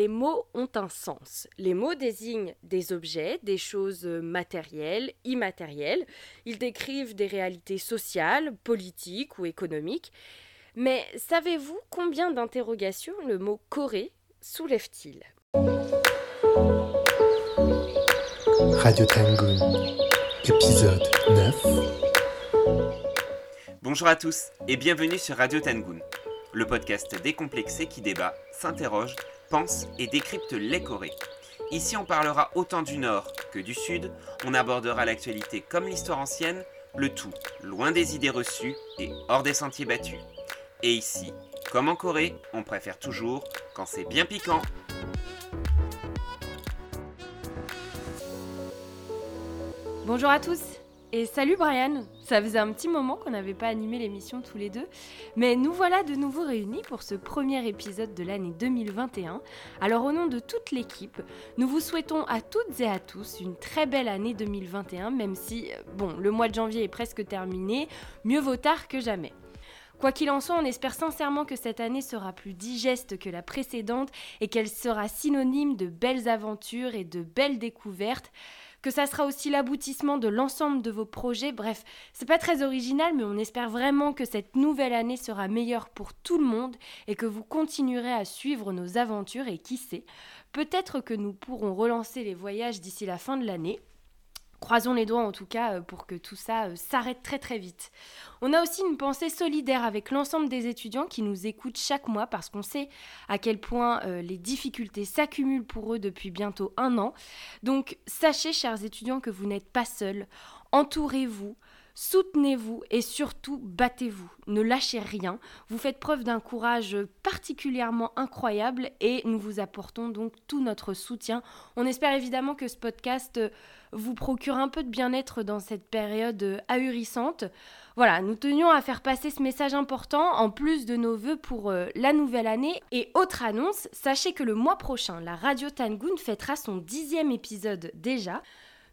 les mots ont un sens. Les mots désignent des objets, des choses matérielles, immatérielles. Ils décrivent des réalités sociales, politiques ou économiques. Mais savez-vous combien d'interrogations le mot Corée soulève-t-il? Radio Tangoon, épisode 9. Bonjour à tous et bienvenue sur Radio Tangoon, le podcast décomplexé qui débat, s'interroge, pense et décrypte les Corées. Ici, on parlera autant du Nord que du Sud, on abordera l'actualité comme l'histoire ancienne, le tout loin des idées reçues et hors des sentiers battus. Et ici, comme en Corée, on préfère toujours quand c'est bien piquant. Bonjour à tous et salut Brian Ça faisait un petit moment qu'on n'avait pas animé l'émission tous les deux, mais nous voilà de nouveau réunis pour ce premier épisode de l'année 2021. Alors au nom de toute l'équipe, nous vous souhaitons à toutes et à tous une très belle année 2021, même si, euh, bon, le mois de janvier est presque terminé, mieux vaut tard que jamais. Quoi qu'il en soit, on espère sincèrement que cette année sera plus digeste que la précédente et qu'elle sera synonyme de belles aventures et de belles découvertes que ça sera aussi l'aboutissement de l'ensemble de vos projets. Bref, c'est pas très original, mais on espère vraiment que cette nouvelle année sera meilleure pour tout le monde et que vous continuerez à suivre nos aventures et qui sait, peut-être que nous pourrons relancer les voyages d'ici la fin de l'année. Croisons les doigts en tout cas euh, pour que tout ça euh, s'arrête très très vite. On a aussi une pensée solidaire avec l'ensemble des étudiants qui nous écoutent chaque mois parce qu'on sait à quel point euh, les difficultés s'accumulent pour eux depuis bientôt un an. Donc sachez chers étudiants que vous n'êtes pas seuls. Entourez-vous, Soutenez-vous et surtout battez-vous. Ne lâchez rien. Vous faites preuve d'un courage particulièrement incroyable et nous vous apportons donc tout notre soutien. On espère évidemment que ce podcast vous procure un peu de bien-être dans cette période ahurissante. Voilà, nous tenions à faire passer ce message important en plus de nos voeux pour euh, la nouvelle année. Et autre annonce, sachez que le mois prochain, la Radio Tangoon fêtera son dixième épisode déjà.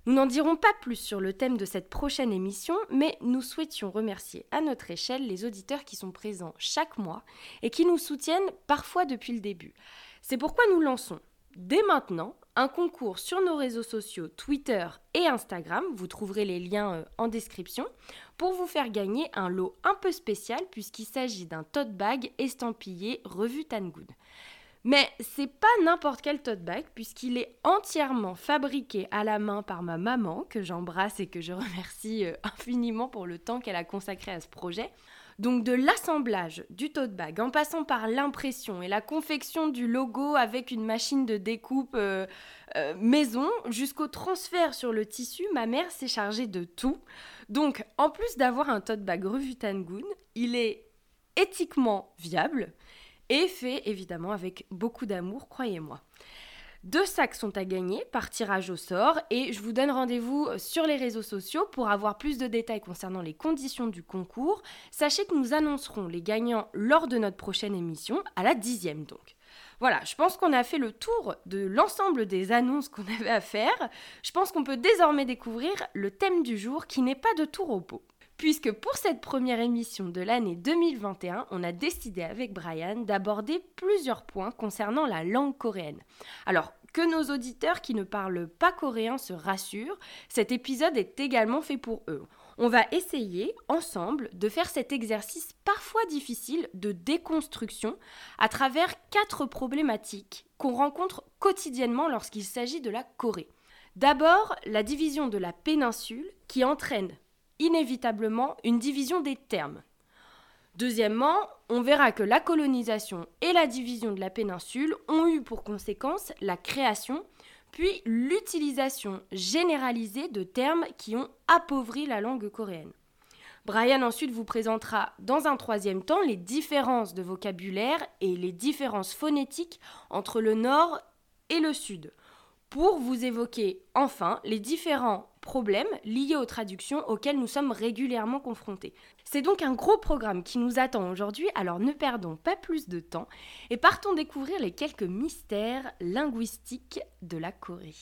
Nous n'en dirons pas plus sur le thème de cette prochaine émission, mais nous souhaitions remercier à notre échelle les auditeurs qui sont présents chaque mois et qui nous soutiennent parfois depuis le début. C'est pourquoi nous lançons dès maintenant un concours sur nos réseaux sociaux Twitter et Instagram, vous trouverez les liens euh, en description, pour vous faire gagner un lot un peu spécial puisqu'il s'agit d'un tote bag estampillé revue Tangoon. Mais c'est pas n'importe quel tote bag puisqu'il est entièrement fabriqué à la main par ma maman que j'embrasse et que je remercie euh, infiniment pour le temps qu'elle a consacré à ce projet. Donc de l'assemblage du tote bag en passant par l'impression et la confection du logo avec une machine de découpe euh, euh, maison jusqu'au transfert sur le tissu, ma mère s'est chargée de tout. Donc en plus d'avoir un tote bag revue Tangoon, il est éthiquement viable et fait évidemment avec beaucoup d'amour, croyez-moi. Deux sacs sont à gagner par tirage au sort et je vous donne rendez-vous sur les réseaux sociaux pour avoir plus de détails concernant les conditions du concours. Sachez que nous annoncerons les gagnants lors de notre prochaine émission, à la dixième donc. Voilà, je pense qu'on a fait le tour de l'ensemble des annonces qu'on avait à faire. Je pense qu'on peut désormais découvrir le thème du jour qui n'est pas de tout repos puisque pour cette première émission de l'année 2021, on a décidé avec Brian d'aborder plusieurs points concernant la langue coréenne. Alors, que nos auditeurs qui ne parlent pas coréen se rassurent, cet épisode est également fait pour eux. On va essayer ensemble de faire cet exercice parfois difficile de déconstruction à travers quatre problématiques qu'on rencontre quotidiennement lorsqu'il s'agit de la Corée. D'abord, la division de la péninsule qui entraîne inévitablement une division des termes. Deuxièmement, on verra que la colonisation et la division de la péninsule ont eu pour conséquence la création, puis l'utilisation généralisée de termes qui ont appauvri la langue coréenne. Brian ensuite vous présentera dans un troisième temps les différences de vocabulaire et les différences phonétiques entre le nord et le sud, pour vous évoquer enfin les différents problèmes liés aux traductions auxquels nous sommes régulièrement confrontés. C'est donc un gros programme qui nous attend aujourd'hui, alors ne perdons pas plus de temps et partons découvrir les quelques mystères linguistiques de la Corée.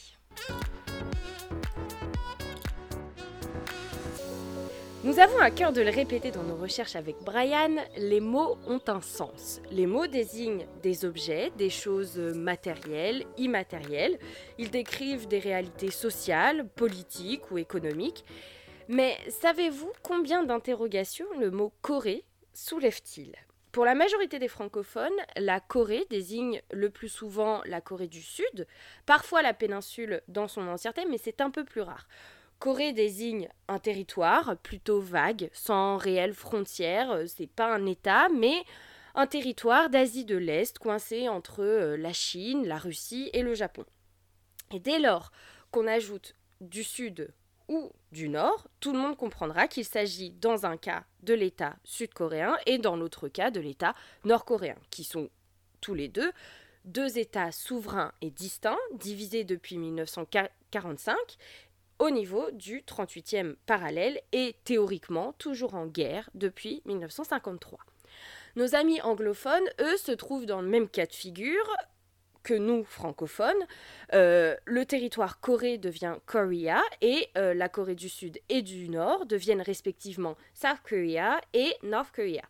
Nous avons à cœur de le répéter dans nos recherches avec Brian, les mots ont un sens. Les mots désignent des objets, des choses matérielles, immatérielles. Ils décrivent des réalités sociales, politiques ou économiques. Mais savez-vous combien d'interrogations le mot Corée soulève-t-il? Pour la majorité des francophones, la Corée désigne le plus souvent la Corée du Sud, parfois la péninsule dans son entièreté, mais c'est un peu plus rare. Corée désigne un territoire plutôt vague, sans réelle frontière, euh, c'est pas un État, mais un territoire d'Asie de l'Est coincé entre euh, la Chine, la Russie et le Japon. Et dès lors qu'on ajoute du Sud ou du Nord, tout le monde comprendra qu'il s'agit dans un cas de l'État sud-coréen et dans l'autre cas de l'État nord-coréen, qui sont tous les deux deux États souverains et distincts, divisés depuis 1945 au niveau du 38e parallèle et théoriquement toujours en guerre depuis 1953. Nos amis anglophones, eux, se trouvent dans le même cas de figure que nous, francophones. Euh, le territoire Corée devient Korea et euh, la Corée du Sud et du Nord deviennent respectivement South Korea et North Korea.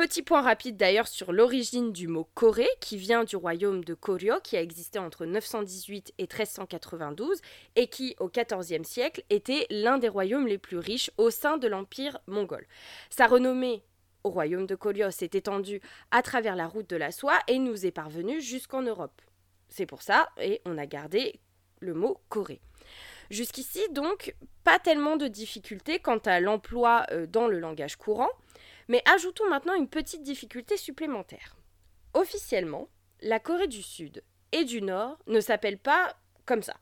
Petit point rapide d'ailleurs sur l'origine du mot Corée, qui vient du royaume de Koryo, qui a existé entre 918 et 1392, et qui, au XIVe siècle, était l'un des royaumes les plus riches au sein de l'Empire mongol. Sa renommée au royaume de Koryo s'est étendue à travers la route de la soie et nous est parvenue jusqu'en Europe. C'est pour ça, et on a gardé le mot Corée. Jusqu'ici, donc, pas tellement de difficultés quant à l'emploi euh, dans le langage courant. Mais ajoutons maintenant une petite difficulté supplémentaire. Officiellement, la Corée du Sud et du Nord ne s'appellent pas comme ça.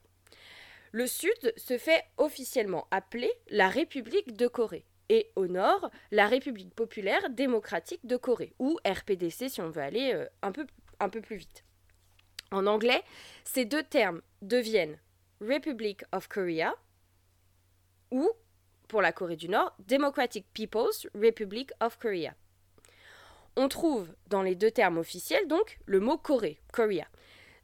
Le Sud se fait officiellement appeler la République de Corée et au Nord, la République populaire démocratique de Corée, ou RPDC si on veut aller euh, un, peu, un peu plus vite. En anglais, ces deux termes deviennent Republic of Korea ou pour la Corée du Nord, Democratic People's Republic of Korea. On trouve dans les deux termes officiels donc le mot Corée, Korea.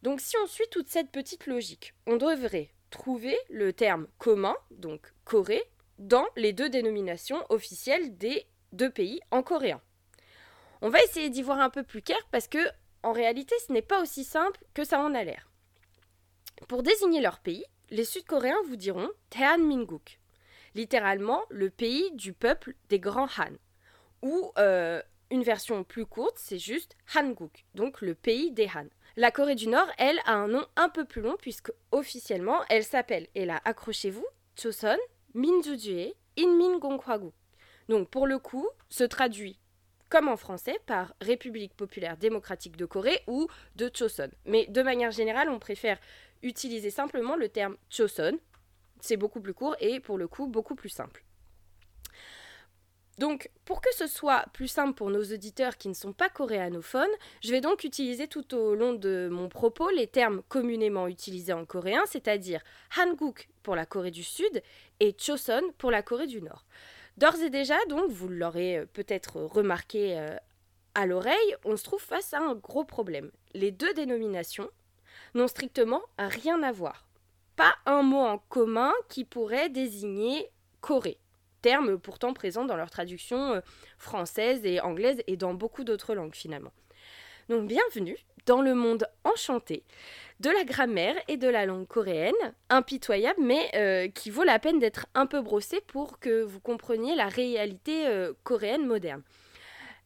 Donc si on suit toute cette petite logique, on devrait trouver le terme commun, donc Corée, dans les deux dénominations officielles des deux pays en coréen. On va essayer d'y voir un peu plus clair parce que en réalité ce n'est pas aussi simple que ça en a l'air. Pour désigner leur pays, les Sud-Coréens vous diront Minguk littéralement le pays du peuple des grands Han. Ou euh, une version plus courte, c'est juste Hanguk, donc le pays des Han. La Corée du Nord, elle, a un nom un peu plus long puisque officiellement, elle s'appelle, et là, accrochez-vous, Choson Minjujue Inmin Donc pour le coup, se traduit comme en français par République populaire démocratique de Corée ou de Choson. Mais de manière générale, on préfère utiliser simplement le terme Choson c'est beaucoup plus court et pour le coup beaucoup plus simple. Donc, pour que ce soit plus simple pour nos auditeurs qui ne sont pas coréanophones, je vais donc utiliser tout au long de mon propos les termes communément utilisés en coréen, c'est-à-dire Hanguk pour la Corée du Sud et Choson pour la Corée du Nord. D'ores et déjà, donc, vous l'aurez euh, peut-être remarqué euh, à l'oreille, on se trouve face à un gros problème. Les deux dénominations n'ont strictement rien à voir pas un mot en commun qui pourrait désigner Corée, terme pourtant présent dans leur traduction euh, française et anglaise et dans beaucoup d'autres langues finalement. Donc bienvenue dans le monde enchanté de la grammaire et de la langue coréenne, impitoyable mais euh, qui vaut la peine d'être un peu brossé pour que vous compreniez la réalité euh, coréenne moderne.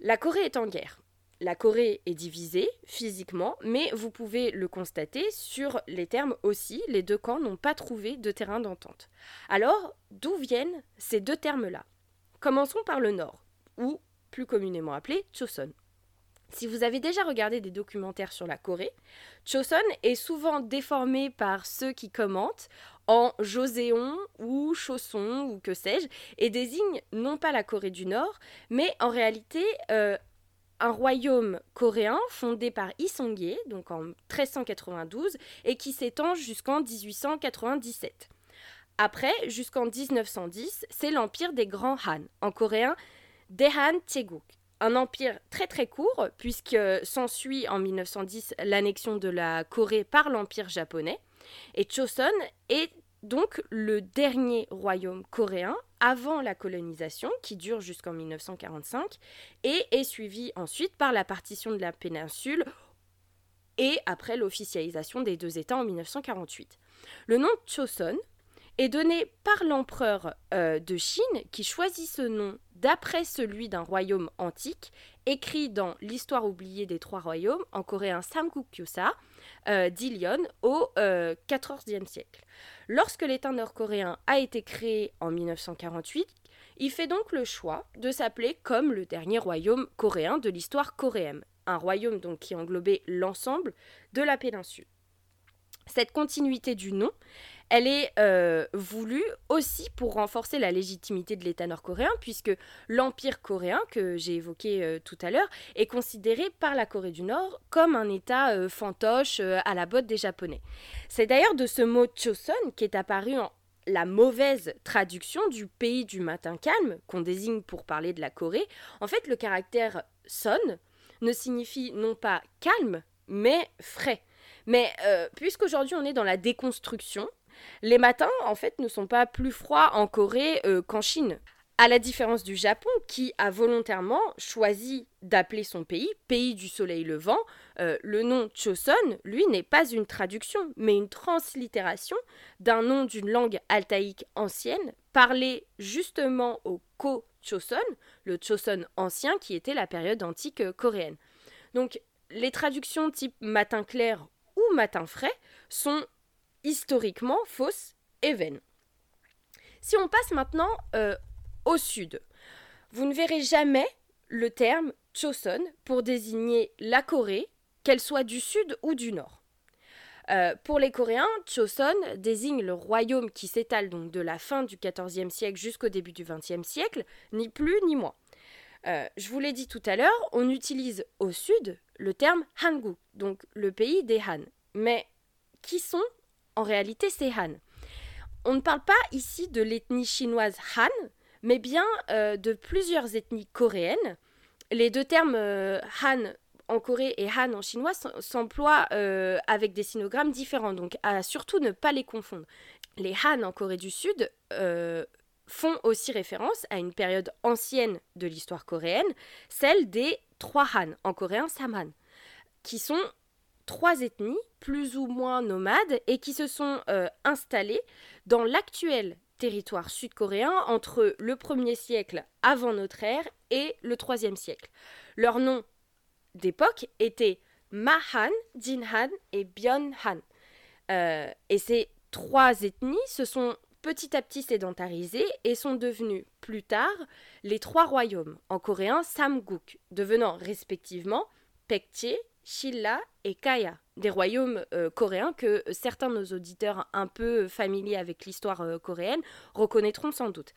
La Corée est en guerre. La Corée est divisée physiquement, mais vous pouvez le constater sur les termes aussi, les deux camps n'ont pas trouvé de terrain d'entente. Alors, d'où viennent ces deux termes-là? Commençons par le Nord, ou plus communément appelé Choson. Si vous avez déjà regardé des documentaires sur la Corée, Choson est souvent déformé par ceux qui commentent en Joséon ou Chausson ou que sais-je, et désigne non pas la Corée du Nord, mais en réalité euh, un royaume coréen fondé par Isongye, donc en 1392, et qui s'étend jusqu'en 1897. Après, jusqu'en 1910, c'est l'empire des grands Han, en coréen Daehan Taeguk. Un empire très très court, puisque s'ensuit en 1910 l'annexion de la Corée par l'empire japonais. Et Choson est donc le dernier royaume coréen avant la colonisation, qui dure jusqu'en 1945, et est suivi ensuite par la partition de la péninsule et après l'officialisation des deux États en 1948. Le nom Choson est donné par l'empereur euh, de Chine qui choisit ce nom d'après celui d'un royaume antique écrit dans l'histoire oubliée des trois royaumes en coréen Samgukyosa euh, d'Ilion au XIVe euh, siècle. Lorsque l'État nord-coréen a été créé en 1948, il fait donc le choix de s'appeler comme le dernier royaume coréen de l'histoire coréenne, un royaume donc qui englobait l'ensemble de la péninsule. Cette continuité du nom, elle est euh, voulue aussi pour renforcer la légitimité de l'État nord-coréen, puisque l'Empire coréen, que j'ai évoqué euh, tout à l'heure, est considéré par la Corée du Nord comme un État euh, fantoche à la botte des Japonais. C'est d'ailleurs de ce mot Choson qui est apparu en la mauvaise traduction du pays du matin calme, qu'on désigne pour parler de la Corée. En fait, le caractère son ne signifie non pas calme, mais frais. Mais puisqu'aujourd'hui on est dans la déconstruction, les matins, en fait, ne sont pas plus froids en Corée euh, qu'en Chine. À la différence du Japon, qui a volontairement choisi d'appeler son pays pays du soleil levant, euh, le nom Choson, lui, n'est pas une traduction, mais une translittération d'un nom d'une langue altaïque ancienne, parlé justement au Ko-Choson, le Choson ancien qui était la période antique coréenne. Donc, les traductions type matin clair ou matin frais sont historiquement fausse et vaine. Si on passe maintenant euh, au sud, vous ne verrez jamais le terme Choson pour désigner la Corée, qu'elle soit du sud ou du nord. Euh, pour les Coréens, Choson désigne le royaume qui s'étale donc de la fin du XIVe siècle jusqu'au début du XXe siècle, ni plus ni moins. Euh, je vous l'ai dit tout à l'heure, on utilise au sud le terme Hanguk, donc le pays des Han. Mais qui sont en réalité, c'est Han. On ne parle pas ici de l'ethnie chinoise Han, mais bien euh, de plusieurs ethnies coréennes. Les deux termes euh, Han en Corée et Han en chinois s'emploient euh, avec des sinogrammes différents, donc surtout ne pas les confondre. Les Han en Corée du Sud font aussi référence à une période ancienne de l'histoire coréenne, celle des trois Han, en coréen Samhan, qui sont trois ethnies plus ou moins nomades et qui se sont euh, installées dans l'actuel territoire sud-coréen entre le 1er siècle avant notre ère et le 3e siècle. Leur nom d'époque était Mahan, Jinhan et Byonhan. Euh, et ces trois ethnies se sont petit à petit sédentarisées et sont devenues plus tard les trois royaumes, en coréen Samguk, devenant respectivement Pekche, Shilla et Kaya, des royaumes euh, coréens que certains de nos auditeurs un peu familiers avec l'histoire euh, coréenne reconnaîtront sans doute.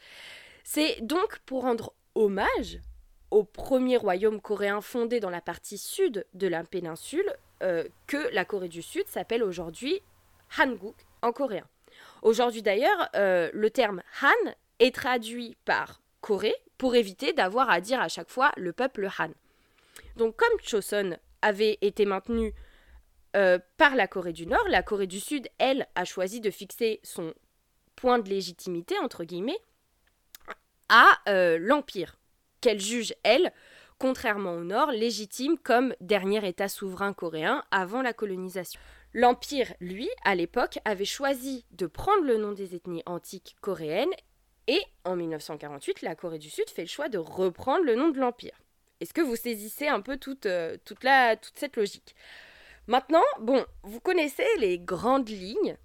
C'est donc pour rendre hommage au premier royaume coréen fondé dans la partie sud de la péninsule euh, que la Corée du Sud s'appelle aujourd'hui Hanguk en coréen. Aujourd'hui d'ailleurs, le terme Han est traduit par Corée pour éviter d'avoir à dire à chaque fois le peuple Han. Donc comme Choson avait été maintenue euh, par la Corée du Nord. La Corée du Sud, elle, a choisi de fixer son point de légitimité, entre guillemets, à euh, l'Empire, qu'elle juge, elle, contrairement au Nord, légitime comme dernier État souverain coréen avant la colonisation. L'Empire, lui, à l'époque, avait choisi de prendre le nom des ethnies antiques coréennes et en 1948, la Corée du Sud fait le choix de reprendre le nom de l'Empire. Est-ce que vous saisissez un peu toute, euh, cette logique? Maintenant, bon, vous connaissez les grandes lignes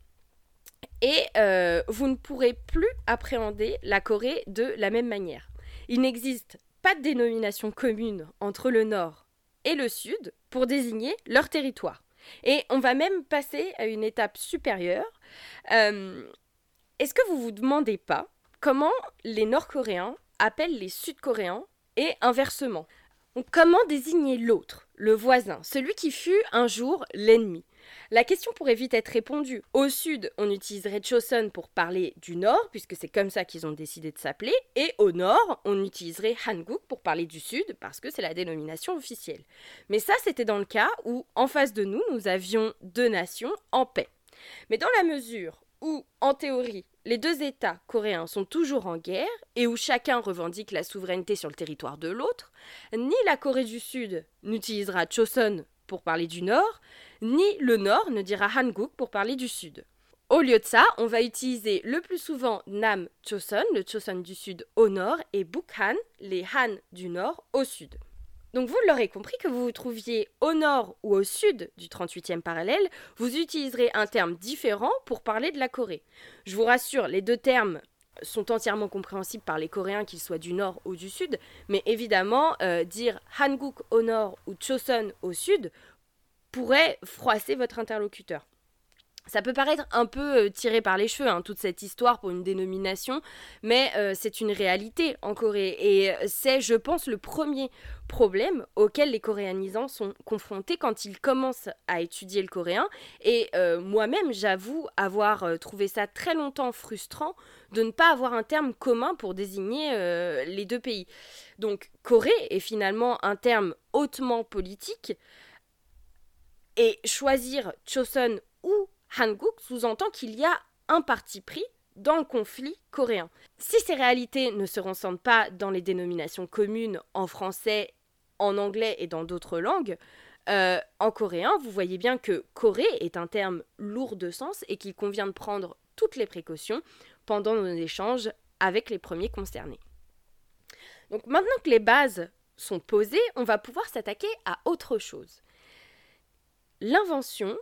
et euh, vous ne pourrez plus appréhender la Corée de la même manière. Il n'existe pas de dénomination commune entre le Nord et le Sud pour désigner leur territoire. Et on va même passer à une étape supérieure. Euh, est-ce que vous vous demandez pas comment les Nord-Coréens appellent les Sud-Coréens et inversement? Comment désigner l'autre, le voisin, celui qui fut un jour l'ennemi? La question pourrait vite être répondue. Au sud, on utiliserait Chosun pour parler du nord, puisque c'est comme ça qu'ils ont décidé de s'appeler, et au nord, on utiliserait Hanguk pour parler du sud, parce que c'est la dénomination officielle. Mais ça, c'était dans le cas où, en face de nous, nous avions deux nations en paix. Mais dans la mesure où en théorie, les deux États coréens sont toujours en guerre et où chacun revendique la souveraineté sur le territoire de l'autre, ni la Corée du Sud n'utilisera Choson pour parler du Nord, ni le Nord ne dira Hanguk pour parler du Sud. Au lieu de ça, on va utiliser le plus souvent Nam Choson, le Choson du Sud au Nord, et Bukhan, les Han du Nord au Sud. Donc vous l'aurez compris que vous vous trouviez au nord ou au sud du 38e parallèle, vous utiliserez un terme différent pour parler de la Corée. Je vous rassure, les deux termes sont entièrement compréhensibles par les Coréens, qu'ils soient du nord ou du sud, mais évidemment, euh, dire Hanguk au nord ou Chosun au sud pourrait froisser votre interlocuteur. Ça peut paraître un peu euh, tiré par les cheveux, hein, toute cette histoire pour une dénomination, mais euh, c'est une réalité en Corée. Et euh, c'est, je pense, le premier problème auquel les coréanisants sont confrontés quand ils commencent à étudier le coréen. Et moi-même, j'avoue avoir trouvé ça très longtemps frustrant de ne pas avoir un terme commun pour désigner les deux pays. Donc, Corée est finalement un terme hautement politique. Et choisir Chosun ou Hanguk sous-entend qu'il y a un parti pris dans le conflit coréen. Si ces réalités ne se ressentent pas dans les dénominations communes en français, en anglais et dans d'autres langues, euh, en coréen, vous voyez bien que Corée est un terme lourd de sens et qu'il convient de prendre toutes les précautions pendant nos échanges avec les premiers concernés. Donc maintenant que les bases sont posées, on va pouvoir s'attaquer à autre chose. L'invention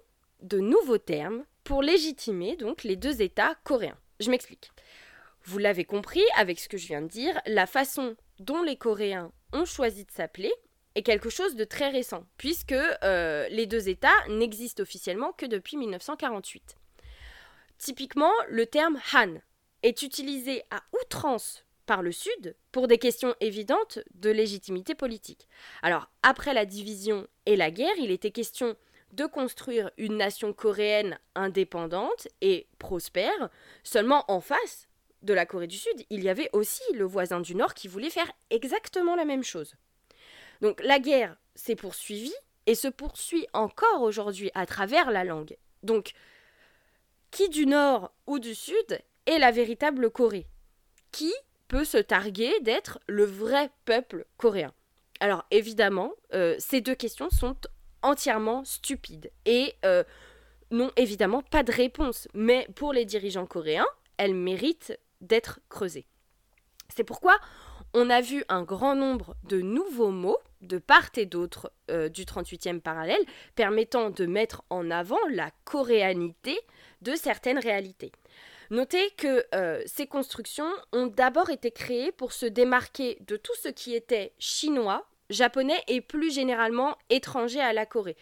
de nouveaux termes pour légitimer donc les deux États coréens. Je m'explique. Vous l'avez compris avec ce que je viens de dire, la façon dont les Coréens ont choisi de s'appeler est quelque chose de très récent, puisque euh, les deux États n'existent officiellement que depuis 1948. Typiquement, le terme Han est utilisé à outrance par le Sud pour des questions évidentes de légitimité politique. Alors, après la division et la guerre, il était question de construire une nation coréenne indépendante et prospère, seulement en face de la Corée du Sud, il y avait aussi le voisin du Nord qui voulait faire exactement la même chose. Donc la guerre s'est poursuivie et se poursuit encore aujourd'hui à travers la langue. Donc, qui du Nord ou du Sud est la véritable Corée? Qui peut se targuer d'être le vrai peuple coréen? Alors évidemment, euh, ces deux questions sont entièrement stupide et euh, n'ont évidemment pas de réponse. Mais pour les dirigeants coréens, elles méritent d'être creusées. C'est pourquoi on a vu un grand nombre de nouveaux mots de part et d'autre euh, du 38e parallèle permettant de mettre en avant la coréanité de certaines réalités. Notez que euh, ces constructions ont d'abord été créées pour se démarquer de tout ce qui était chinois japonais et plus généralement étrangers à la Corée.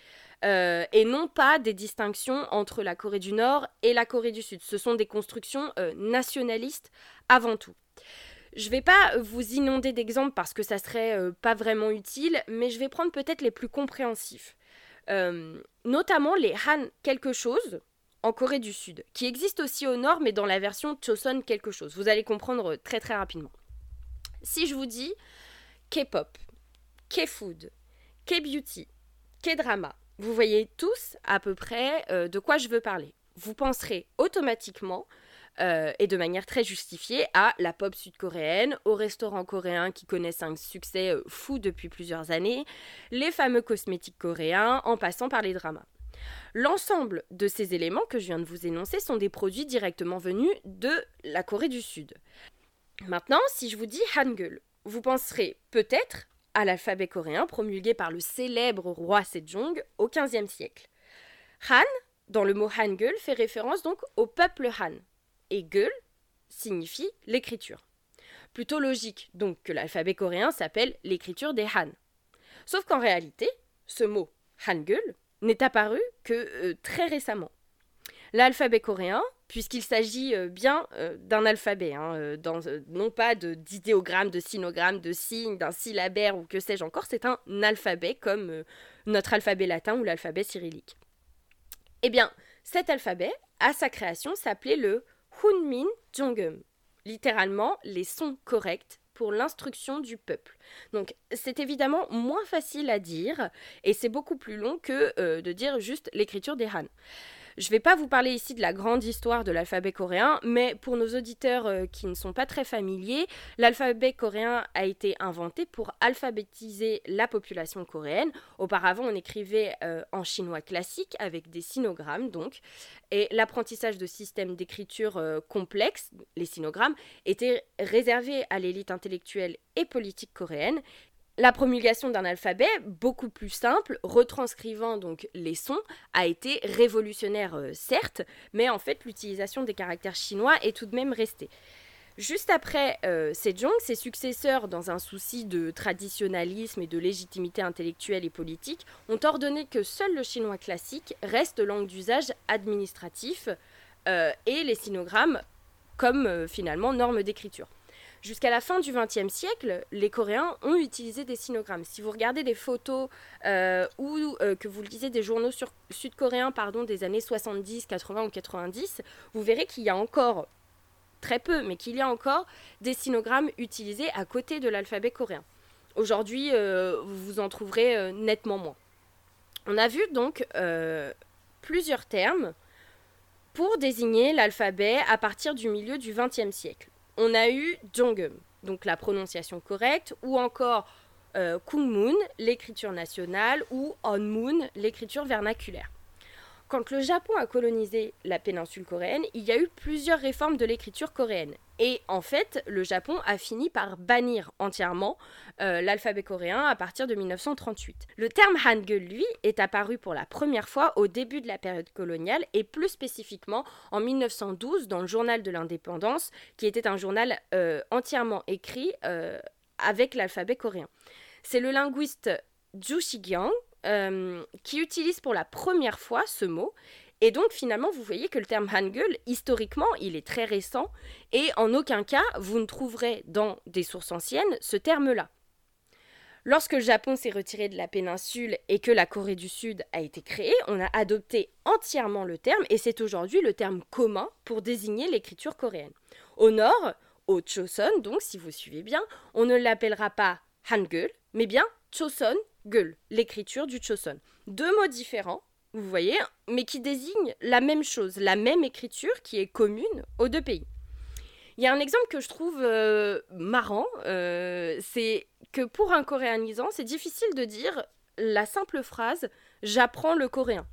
Euh, et non pas des distinctions entre la Corée du Nord et la Corée du Sud. Ce sont des constructions euh, nationalistes avant tout. Je ne vais pas vous inonder d'exemples parce que ça serait euh, pas vraiment utile, mais je vais prendre peut-être les plus compréhensifs. notamment les Han quelque chose en Corée du Sud, qui existent aussi au Nord, mais dans la version Choson quelque chose. Vous allez comprendre très très rapidement. Si je vous dis K-pop, K-food, K-beauty, K-drama. Vous voyez tous à peu près euh, de quoi je veux parler. Vous penserez automatiquement euh, et de manière très justifiée à la pop sud-coréenne, aux restaurants coréens qui connaissent un succès euh, fou depuis plusieurs années, les fameux cosmétiques coréens, en passant par les dramas. L'ensemble de ces éléments que je viens de vous énoncer sont des produits directement venus de la Corée du Sud. Maintenant, si je vous dis Hangul, vous penserez peut-être à l'alphabet coréen promulgué par le célèbre roi Sejong au XVe siècle. Han, dans le mot Hangul, fait référence donc au peuple Han, et Gul signifie l'écriture. Plutôt logique donc que l'alphabet coréen s'appelle l'écriture des Han. Sauf qu'en réalité, ce mot Hangul n'est apparu que euh, très récemment. L'alphabet coréen puisqu'il s'agit euh, bien euh, d'un alphabet, hein, euh, non pas d'idéogrammes, de, sinogrammes, de signes, d'un syllabaire ou que sais-je encore, c'est un alphabet comme notre alphabet latin ou l'alphabet cyrillique. Eh bien, cet alphabet, à sa création, s'appelait le Hunmin Jeongeum, littéralement les sons corrects pour l'instruction du peuple. Donc c'est évidemment moins facile à dire et c'est beaucoup plus long que de dire juste l'écriture des Han. Je ne vais pas vous parler ici de la grande histoire de l'alphabet coréen, mais pour nos auditeurs euh, qui ne sont pas très familiers, l'alphabet coréen a été inventé pour alphabétiser la population coréenne. Auparavant, on écrivait euh, en chinois classique avec des sinogrammes, donc, et l'apprentissage de systèmes d'écriture euh, complexes, les sinogrammes, était réservé à l'élite intellectuelle et politique coréenne la promulgation d'un alphabet beaucoup plus simple, retranscrivant donc les sons, a été révolutionnaire euh, certes, mais en fait l'utilisation des caractères chinois est tout de même restée. Juste après euh, Sejong, ses successeurs, dans un souci de traditionnalisme et de légitimité intellectuelle et politique, ont ordonné que seul le chinois classique reste langue d'usage administratif euh, et les sinogrammes comme finalement norme d'écriture. Jusqu'à la fin du XXe siècle, les Coréens ont utilisé des sinogrammes. Si vous regardez des photos euh, ou euh, que vous lisez des journaux sud-coréens des années 70, 80 ou 90, vous verrez qu'il y a encore, très peu, mais qu'il y a encore des sinogrammes utilisés à côté de l'alphabet coréen. Aujourd'hui, euh, vous en trouverez nettement moins. On a vu donc plusieurs termes pour désigner l'alphabet à partir du milieu du XXe siècle on a eu Jongum, donc la prononciation correcte, ou encore euh, Kungmun, l'écriture nationale, ou Onmun, l'écriture vernaculaire. Quand le Japon a colonisé la péninsule coréenne, il y a eu plusieurs réformes de l'écriture coréenne. Et en fait, le Japon a fini par bannir entièrement euh, l'alphabet coréen à partir de 1938. Le terme Hangul, lui, est apparu pour la première fois au début de la période coloniale et plus spécifiquement en 1912 dans le journal de l'indépendance, qui était un journal euh, entièrement écrit euh, avec l'alphabet coréen. C'est le linguiste Ju Shigyang euh, qui utilise pour la première fois ce mot. Et donc finalement, vous voyez que le terme Hangul, historiquement, il est très récent et en aucun cas, vous ne trouverez dans des sources anciennes ce terme-là. Lorsque le Japon s'est retiré de la péninsule et que la Corée du Sud a été créée, on a adopté entièrement le terme et c'est aujourd'hui le terme commun pour désigner l'écriture coréenne. Au nord, au Choson, donc si vous suivez bien, on ne l'appellera pas Hangul, mais bien Choson Gul, l'écriture du Choson. Deux mots différents, vous voyez, mais qui désignent la même chose, la même écriture qui est commune aux deux pays. Il y a un exemple que je trouve euh, marrant, euh, c'est que pour un coréanisant, c'est difficile de dire la simple phrase j'apprends le coréen.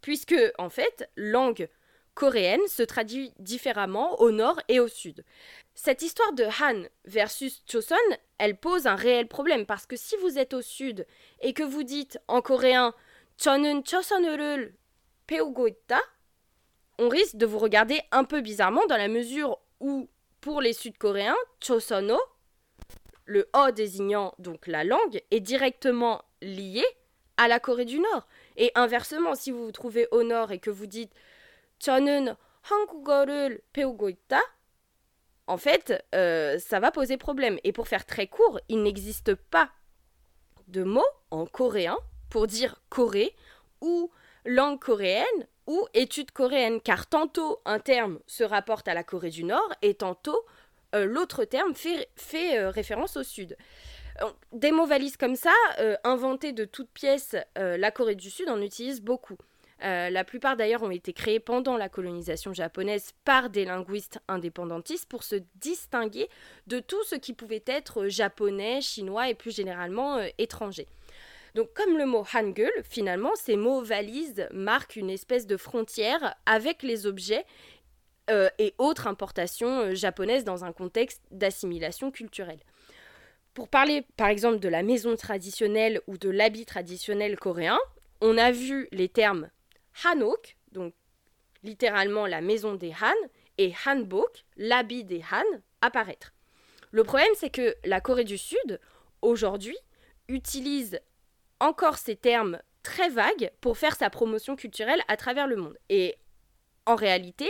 Puisque, en fait, langue coréenne se traduit différemment au nord et au sud. Cette histoire de Han versus Choson, elle pose un réel problème parce que si vous êtes au sud et que vous dites en coréen 저는 초선어를 배우고 있다, on risque de vous regarder un peu bizarrement dans la mesure où pour les sud-coréens, chosono, le O désignant donc la langue, est directement lié à la Corée du Nord. Et inversement, si vous vous trouvez au nord et que vous dites 저는 한국어를 배우고 있다, en fait, euh, ça va poser problème. Et pour faire très court, il n'existe pas de mot en coréen pour dire Corée ou langue coréenne ou étude coréenne, car tantôt un terme se rapporte à la Corée du Nord et tantôt euh, l'autre terme fait, euh, référence au Sud. Des mots valises comme ça, inventés de toutes pièces, la Corée du Sud en utilise beaucoup. Euh, la plupart d'ailleurs ont été créés pendant la colonisation japonaise par des linguistes indépendantistes pour se distinguer de tout ce qui pouvait être japonais, chinois et plus généralement euh, étranger. Donc comme le mot Hangul, finalement, ces mots valises marquent une espèce de frontière avec les objets euh, et autres importations japonaises dans un contexte d'assimilation culturelle. Pour parler par exemple de la maison traditionnelle ou de l'habit traditionnel coréen, on a vu les termes Hanok, donc littéralement la maison des Han, et Hanbok, l'habit des Han, apparaître. Le problème, c'est que la Corée du Sud, aujourd'hui, utilise encore ces termes très vagues pour faire sa promotion culturelle à travers le monde. Et en réalité,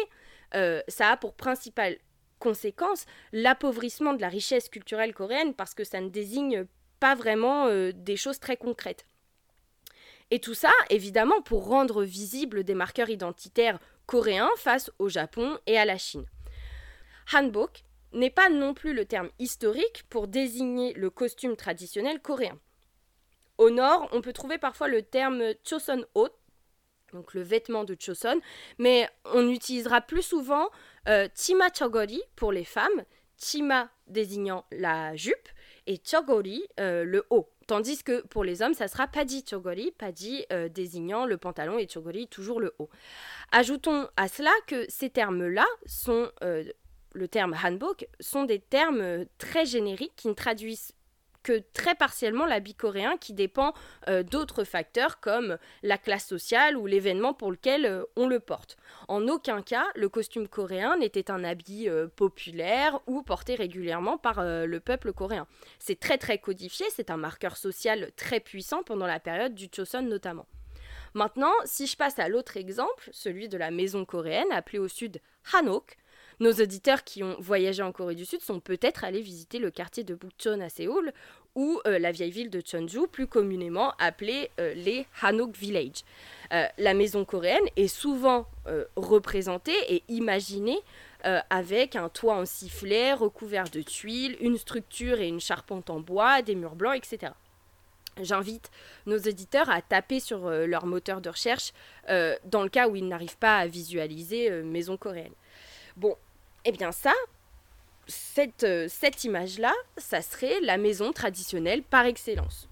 euh, ça a pour principale conséquence l'appauvrissement de la richesse culturelle coréenne parce que ça ne désigne pas vraiment euh, des choses très concrètes. Et tout ça, évidemment, pour rendre visibles des marqueurs identitaires coréens face au Japon et à la Chine. Hanbok n'est pas non plus le terme historique pour désigner le costume traditionnel coréen. Au nord, on peut trouver parfois le terme Choson Ho, donc le vêtement de Choson, mais on utilisera plus souvent euh, Tima Chogori pour les femmes, Tima désignant la jupe et Chogori euh, le haut. Tandis que pour les hommes, ça sera Padi Chogori, Padi euh, désignant le pantalon et Chogori toujours le haut. Ajoutons à cela que ces termes-là sont, le terme hanbok, sont des termes très génériques qui ne traduisent très partiellement l'habit coréen qui dépend euh, d'autres facteurs comme la classe sociale ou l'événement pour lequel euh, on le porte. En aucun cas, le costume coréen n'était un habit euh, populaire ou porté régulièrement par le peuple coréen. C'est très très codifié, c'est un marqueur social très puissant pendant la période du Choson notamment. Maintenant, si je passe à l'autre exemple, celui de la maison coréenne appelée au sud Hanok, nos auditeurs qui ont voyagé en Corée du Sud sont peut-être allés visiter le quartier de Bukchon à Séoul ou euh, la vieille ville de Cheonju, plus communément appelée euh, les Hanok Village. Euh, la maison coréenne est souvent représentée et imaginée avec un toit en sifflet recouvert de tuiles, une structure et une charpente en bois, des murs blancs, etc. J'invite nos auditeurs à taper sur leur moteur de recherche dans le cas où ils n'arrivent pas à visualiser maison coréenne. Bon, eh bien ça, cette, euh, cette image-là, ça serait la maison traditionnelle par excellence.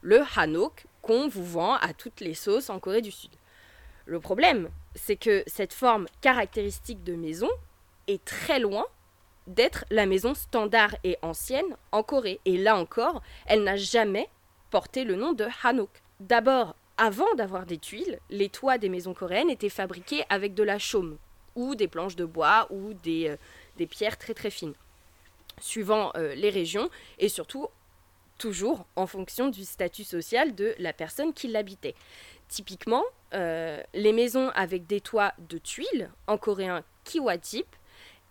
Le hanok qu'on vous vend à toutes les sauces en Corée du Sud. Le problème, c'est que cette forme caractéristique de maison est très loin d'être la maison standard et ancienne en Corée. Et là encore, elle n'a jamais porté le nom de hanok. D'abord, avant d'avoir des tuiles, les toits des maisons coréennes étaient fabriqués avec de la chaume ou des planches de bois ou des, euh, des pierres très très fines, suivant euh, les régions et surtout toujours en fonction du statut social de la personne qui l'habitait. Typiquement, euh, les maisons avec des toits de tuiles, en coréen kiwajip,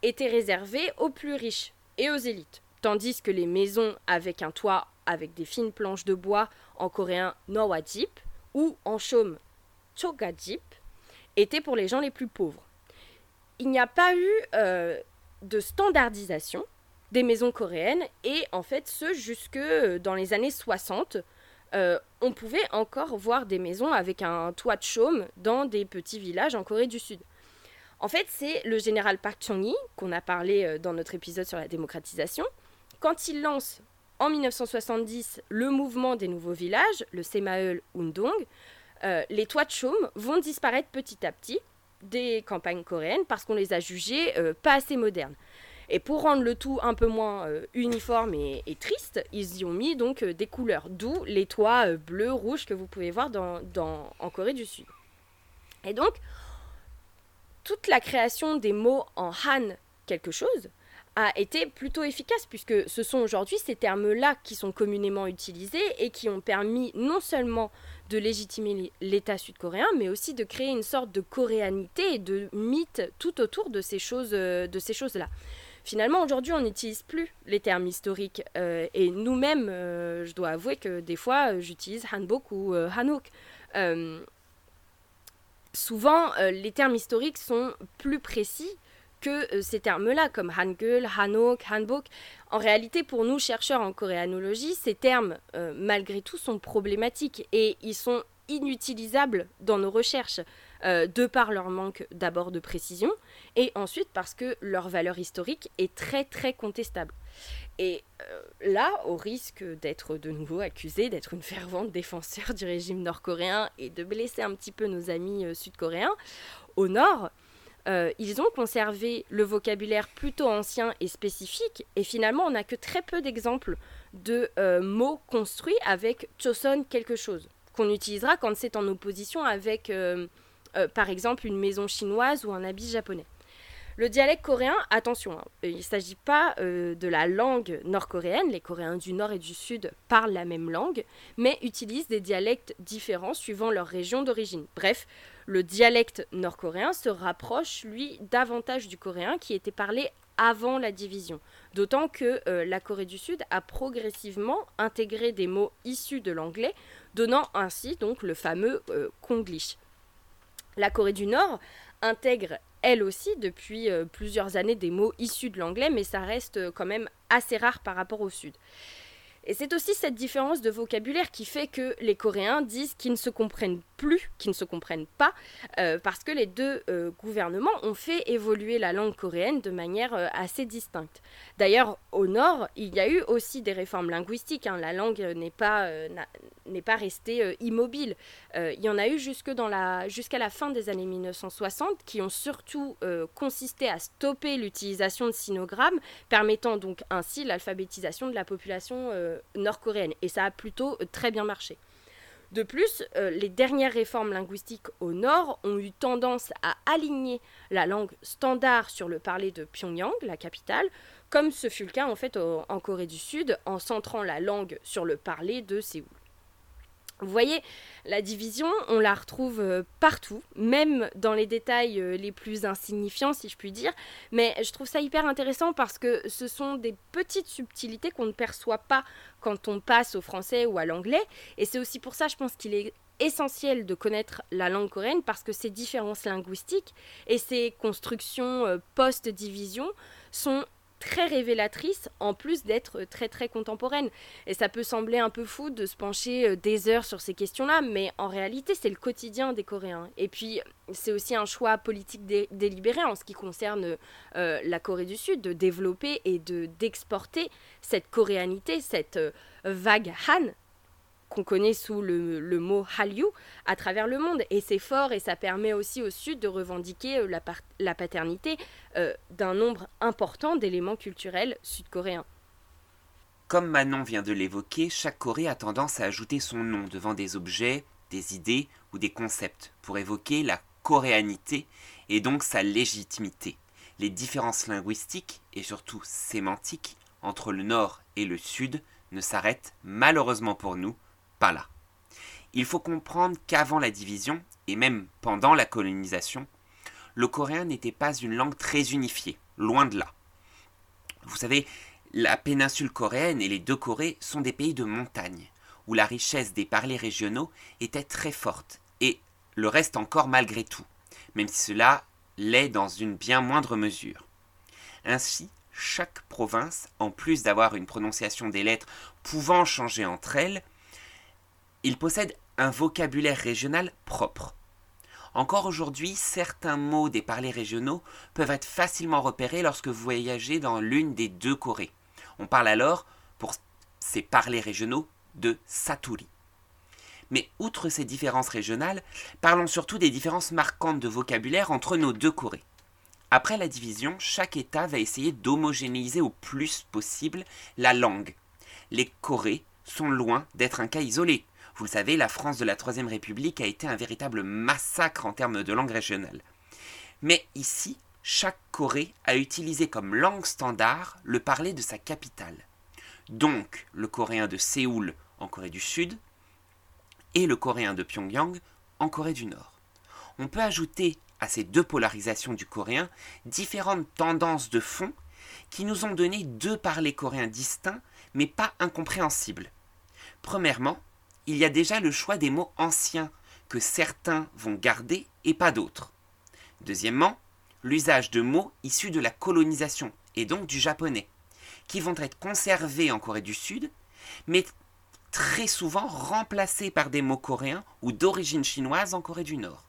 étaient réservées aux plus riches et aux élites, tandis que les maisons avec un toit avec des fines planches de bois, en coréen nowajip, ou en chaume chogajip, étaient pour les gens les plus pauvres il n'y a pas eu euh, de standardisation des maisons coréennes et en fait ce jusque euh, dans les années 60 euh, on pouvait encore voir des maisons avec un toit de chaume dans des petits villages en Corée du Sud. En fait, c'est le général Park Chung-hee, qu'on a parlé dans notre épisode sur la démocratisation, quand il lance en 1970 le mouvement des nouveaux villages, le Semaeul Undong, les toits de chaume vont disparaître petit à petit des campagnes coréennes parce qu'on les a jugées euh, pas assez modernes. Et pour rendre le tout un peu moins euh, uniforme et, triste, ils y ont mis donc euh, des couleurs, d'où les toits bleus, rouges que vous pouvez voir dans, en Corée du Sud. Et donc, toute la création des mots en Han quelque chose a été plutôt efficace puisque ce sont aujourd'hui ces termes-là qui sont communément utilisés et qui ont permis non seulement de légitimer l'État sud-coréen, mais aussi de créer une sorte de coréanité et de mythe tout autour de ces choses, euh, de ces choses-là. Finalement, aujourd'hui, on n'utilise plus les termes historiques. Euh, et nous-mêmes, euh, je dois avouer que des fois, j'utilise hanbok ou hanok. souvent, les termes historiques sont plus précis que ces termes-là, comme Hangul, Hanok, Hanbok. En réalité, pour nous, chercheurs en coréanologie, ces termes, euh, malgré tout, sont problématiques et ils sont inutilisables dans nos recherches, euh, de par leur manque d'abord de précision, et ensuite parce que leur valeur historique est très très contestable. Et euh, là, au risque d'être de nouveau accusé d'être une fervente défenseur du régime nord-coréen et de blesser un petit peu nos amis sud-coréens, au nord, euh, ils ont conservé le vocabulaire plutôt ancien et spécifique, et finalement on n'a que très peu d'exemples de euh, mots construits avec choson quelque chose, qu'on utilisera quand c'est en opposition avec, euh, par exemple, une maison chinoise ou un habit japonais. Le dialecte coréen, attention, hein, il ne s'agit pas de la langue nord-coréenne, les Coréens du Nord et du Sud parlent la même langue, mais utilisent des dialectes différents suivant leur région d'origine. Bref, le dialecte nord-coréen se rapproche, lui, davantage du coréen qui était parlé avant la division. D'autant que euh, la Corée du Sud a progressivement intégré des mots issus de l'anglais, donnant ainsi donc le fameux euh, konglish. La Corée du Nord intègre elle aussi depuis euh, plusieurs années des mots issus de l'anglais, mais ça reste quand même assez rare par rapport au Sud. Et c'est aussi cette différence de vocabulaire qui fait que les Coréens disent qu'ils ne se comprennent plus, qu'ils ne se comprennent pas, euh, parce que les deux euh, gouvernements ont fait évoluer la langue coréenne de manière euh, assez distincte. D'ailleurs, au nord, il y a eu aussi des réformes linguistiques. Hein. La langue n'est pas, n'est pas restée immobile. il y en a eu jusque la, jusqu'à la fin des années 1960 qui ont surtout consisté à stopper l'utilisation de sinogrammes, permettant donc ainsi l'alphabétisation de la population nord-coréenne. Et ça a plutôt très bien marché. De plus, euh, les dernières réformes linguistiques au nord ont eu tendance à aligner la langue standard sur le parler de Pyongyang, la capitale, comme ce fut le cas en fait en Corée du Sud, en centrant la langue sur le parler de Séoul. Vous voyez, la division, on la retrouve euh, partout, même dans les détails euh, les plus insignifiants, si je puis dire. Mais je trouve ça hyper intéressant parce que ce sont des petites subtilités qu'on ne perçoit pas quand on passe au français ou à l'anglais. Et c'est aussi pour ça, je pense qu'il est essentiel de connaître la langue coréenne parce que ces différences linguistiques et ces constructions euh, post-division sont très révélatrice en plus d'être très très contemporaine. Et ça peut sembler un peu fou de se pencher euh, des heures sur ces questions-là, mais en réalité c'est le quotidien des Coréens. Et puis c'est aussi un choix politique délibéré en ce qui concerne euh, la Corée du Sud, de développer et de d'exporter cette coréanité, cette euh, vague Han qu'on connaît sous le, mot Hallyu à travers le monde. Et c'est fort et ça permet aussi au Sud de revendiquer euh, la, paternité euh, d'un nombre important d'éléments culturels sud-coréens. Comme Manon vient de l'évoquer, chaque Corée a tendance à ajouter son nom devant des objets, des idées ou des concepts pour évoquer la coréanité et donc sa légitimité. Les différences linguistiques et surtout sémantiques entre le Nord et le Sud ne s'arrêtent malheureusement pour nous Il faut comprendre qu'avant la division, et même pendant la colonisation, le coréen n'était pas une langue très unifiée, loin de là. Vous savez, la péninsule coréenne et les deux Corées sont des pays de montagne, où la richesse des parlers régionaux était très forte, et le reste encore malgré tout, même si cela l'est dans une bien moindre mesure. Ainsi, chaque province, en plus d'avoir une prononciation des lettres pouvant changer entre elles, il possède un vocabulaire régional propre. Encore aujourd'hui, certains mots des parlers régionaux peuvent être facilement repérés lorsque vous voyagez dans l'une des deux Corées. On parle alors, pour ces parlers régionaux, de Saturi. Mais outre ces différences régionales, parlons surtout des différences marquantes de vocabulaire entre nos deux Corées. Après la division, chaque État va essayer d'homogénéiser au plus possible la langue. Les Corées sont loin d'être un cas isolé. Vous le savez, la France de la Troisième République a été un véritable massacre en termes de langue régionale. Mais ici, chaque Corée a utilisé comme langue standard le parler de sa capitale. Donc le coréen de Séoul en Corée du Sud et le coréen de Pyongyang en Corée du Nord. On peut ajouter à ces deux polarisations du coréen différentes tendances de fond qui nous ont donné deux parlers coréens distincts mais pas incompréhensibles. Premièrement, il y a déjà le choix des mots anciens que certains vont garder et pas d'autres. Deuxièmement, l'usage de mots issus de la colonisation et donc du japonais, qui vont être conservés en Corée du Sud, mais très souvent remplacés par des mots coréens ou d'origine chinoise en Corée du Nord,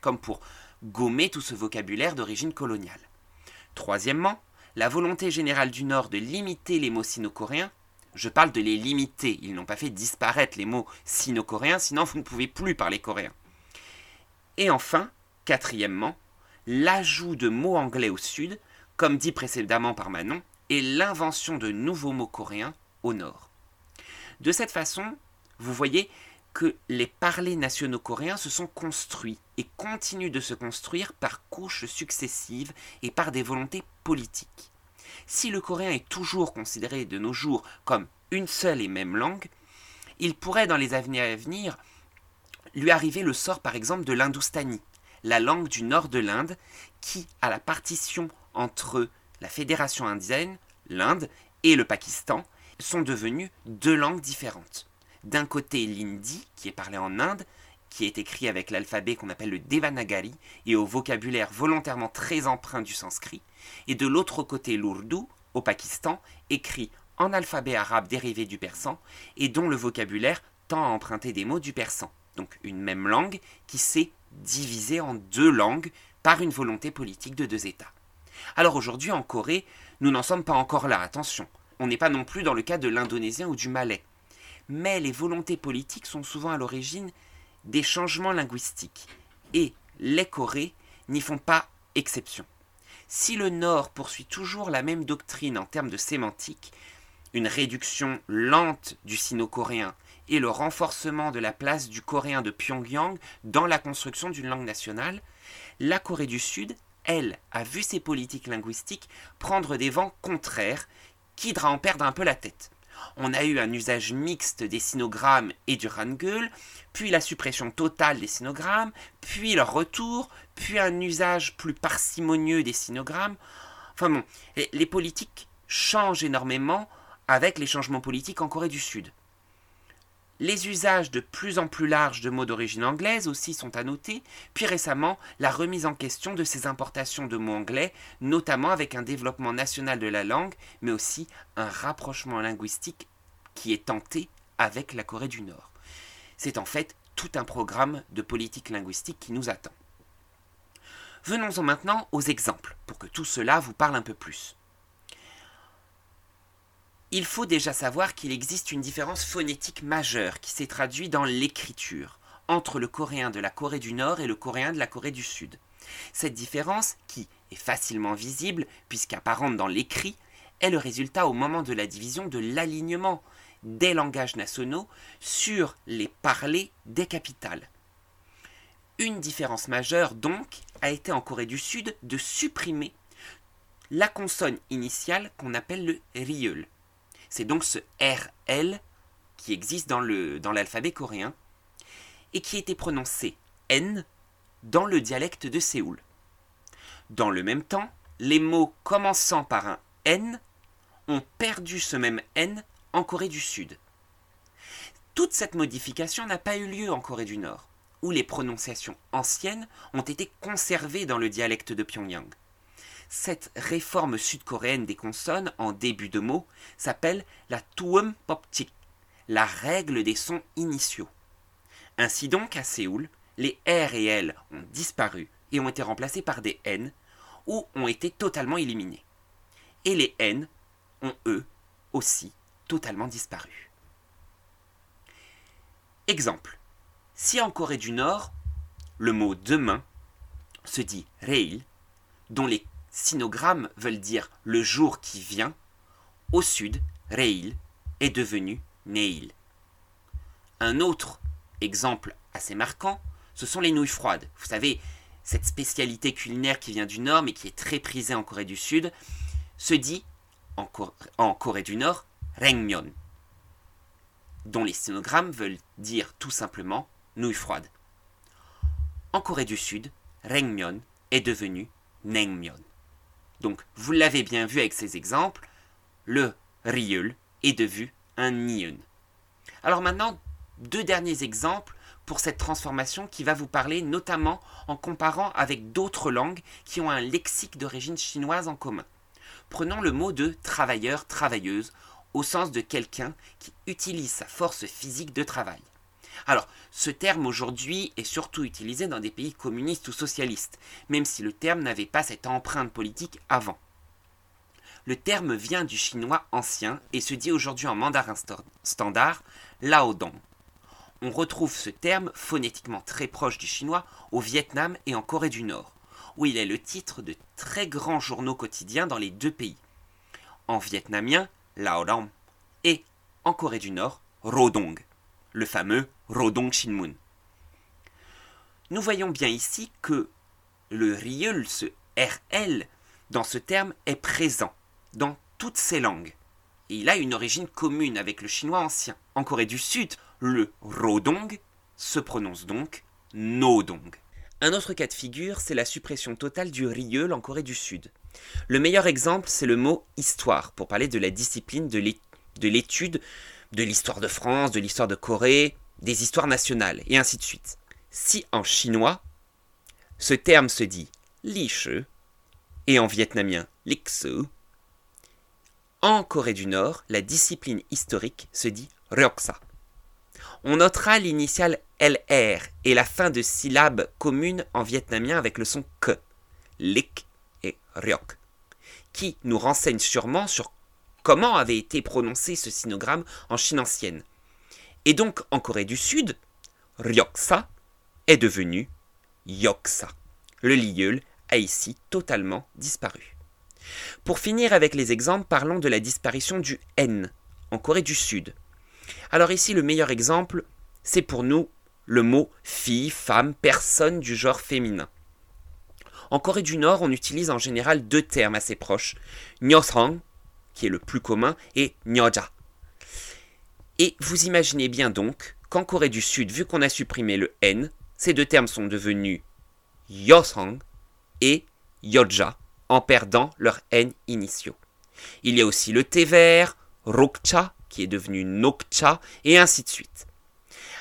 comme pour gommer tout ce vocabulaire d'origine coloniale. Troisièmement, la volonté générale du Nord de limiter les mots sino-coréens je parle de les limiter. Ils n'ont pas fait disparaître les mots sino-coréens, sinon vous ne pouvez plus parler coréen. Et enfin, quatrièmement, l'ajout de mots anglais au sud, comme dit précédemment par Manon, et l'invention de nouveaux mots coréens au nord. De cette façon, vous voyez que les parlers nationaux coréens se sont construits et continuent de se construire par couches successives et par des volontés politiques. Si le coréen est toujours considéré de nos jours comme une seule et même langue, il pourrait dans les années à venir lui arriver le sort par exemple de l'hindoustani, la langue du nord de l'Inde, qui, à la partition entre la fédération indienne, l'Inde, et le Pakistan, sont devenues deux langues différentes. D'un côté l'hindi, qui est parlé en Inde, qui est écrit avec l'alphabet qu'on appelle le Devanagari et au vocabulaire volontairement très empreint du sanskrit, et de l'autre côté l'ourdou, au Pakistan, écrit en alphabet arabe dérivé du persan et dont le vocabulaire tend à emprunter des mots du persan. Donc une même langue qui s'est divisée en deux langues par une volonté politique de deux États. Alors aujourd'hui en Corée, nous n'en sommes pas encore là, attention. On n'est pas non plus dans le cas de l'indonésien ou du malais. Mais les volontés politiques sont souvent à l'origine des changements linguistiques. Et les Corées n'y font pas exception. Si le Nord poursuit toujours la même doctrine en termes de sémantique, une réduction lente du sino-coréen et le renforcement de la place du coréen de Pyongyang dans la construction d'une langue nationale, la Corée du Sud, elle, a vu ses politiques linguistiques prendre des vents contraires qui en perdre un peu la tête. On a eu un usage mixte des sinogrammes et du hangul, puis la suppression totale des sinogrammes, puis leur retour, puis un usage plus parcimonieux des sinogrammes. Enfin bon, les politiques changent énormément avec les changements politiques en Corée du Sud. Les usages de plus en plus larges de mots d'origine anglaise aussi sont à noter, puis récemment la remise en question de ces importations de mots anglais, notamment avec un développement national de la langue, mais aussi un rapprochement linguistique qui est tenté avec la Corée du Nord. C'est en fait tout un programme de politique linguistique qui nous attend. Venons-en maintenant aux exemples, pour que tout cela vous parle un peu plus. Il faut déjà savoir qu'il existe une différence phonétique majeure qui s'est traduite dans l'écriture entre le coréen de la Corée du Nord et le coréen de la Corée du Sud. Cette différence, qui est facilement visible puisqu'apparente dans l'écrit, est le résultat au moment de la division de l'alignement des langages nationaux sur les parlers des capitales. Une différence majeure donc a été en Corée du Sud de supprimer la consonne initiale qu'on appelle le rieul. C'est donc ce RL qui existe dans l'alphabet coréen et qui était prononcé N dans le dialecte de Séoul. Dans le même temps, les mots commençant par un N ont perdu ce même N en Corée du Sud. Toute cette modification n'a pas eu lieu en Corée du Nord, où les prononciations anciennes ont été conservées dans le dialecte de Pyongyang. Cette réforme sud-coréenne des consonnes en début de mot s'appelle la Tuum Poptik, la règle des sons initiaux. Ainsi donc, à Séoul, les R et L ont disparu et ont été remplacés par des N ou ont été totalement éliminés. Et les N ont, eux, aussi totalement disparu. Exemple. Si en Corée du Nord, le mot demain se dit reil, dont les sinogrammes veulent dire le jour qui vient, au sud, Reil est devenu Neil. Un autre exemple assez marquant, ce sont les nouilles froides. Vous savez, cette spécialité culinaire qui vient du Nord mais qui est très prisée en Corée du Sud, se dit en, Corée du Nord Rengmyeon, dont les sinogrammes veulent dire tout simplement nouilles froides. En Corée du Sud, Rengmyeon est devenu Naengmyeon. Donc, vous l'avez bien vu avec ces exemples, le rieul est devenu un niun. Alors maintenant, deux derniers exemples pour cette transformation qui va vous parler notamment en comparant avec d'autres langues qui ont un lexique d'origine chinoise en commun. Prenons le mot de travailleur, travailleuse, au sens de quelqu'un qui utilise sa force physique de travail. Alors, ce terme aujourd'hui est surtout utilisé dans des pays communistes ou socialistes, même si le terme n'avait pas cette empreinte politique avant. Le terme vient du chinois ancien et se dit aujourd'hui en mandarin standard laodong. On retrouve ce terme phonétiquement très proche du chinois au Vietnam et en Corée du Nord, où il est le titre de très grands journaux quotidiens dans les deux pays. En vietnamien, laodong et en Corée du Nord, rodong le fameux Rodong Shinmun. Nous voyons bien ici que le riel, ce RL, dans ce terme, est présent dans toutes ces langues. Il a une origine commune avec le chinois ancien. En Corée du Sud, le Rodong se prononce donc Nodong. Un autre cas de figure, c'est la suppression totale du rieul en Corée du Sud. Le meilleur exemple, c'est le mot histoire, pour parler de la discipline de l'étude de l'histoire de France, de l'histoire de Corée, des histoires nationales, et ainsi de suite. Si en chinois, ce terme se dit li et en vietnamien li En Corée du Nord, la discipline historique se dit ryoksa. On notera l'initiale LR et la fin de syllabes communes en vietnamien avec le son que, lik et ryok, qui nous renseignent sûrement sur comment avait été prononcé ce sinogramme en Chine ancienne. Et donc en Corée du Sud, ryoksa est devenu yoksa. Le lilleul a ici totalement disparu. Pour finir avec les exemples, parlons de la disparition du N en Corée du Sud. Alors ici, le meilleur exemple, c'est pour nous le mot fille, femme, personne du genre féminin. En Corée du Nord, on utilise en général deux termes assez proches, nyosang, qui est le plus commun, et nyoja. Et vous imaginez bien donc qu'en Corée du Sud, vu qu'on a supprimé le N, ces deux termes sont devenus yosang et yoja, en perdant leurs N initiaux. Il y a aussi le thé vert, rokcha, qui est devenu nokcha, et ainsi de suite.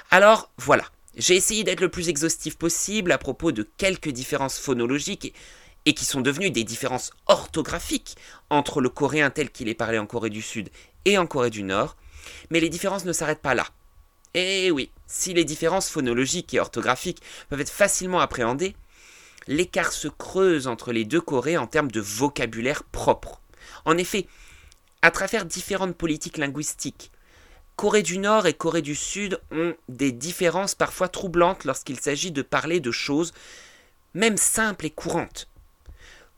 Alors voilà, j'ai essayé d'être le plus exhaustif possible à propos de quelques différences phonologiques et, qui sont devenues des différences orthographiques entre le coréen tel qu'il est parlé en Corée du Sud et en Corée du Nord, mais les différences ne s'arrêtent pas là. Et oui, si les différences phonologiques et orthographiques peuvent être facilement appréhendées, l'écart se creuse entre les deux Corées en termes de vocabulaire propre. En effet, à travers différentes politiques linguistiques, Corée du Nord et Corée du Sud ont des différences parfois troublantes lorsqu'il s'agit de parler de choses même simples et courantes.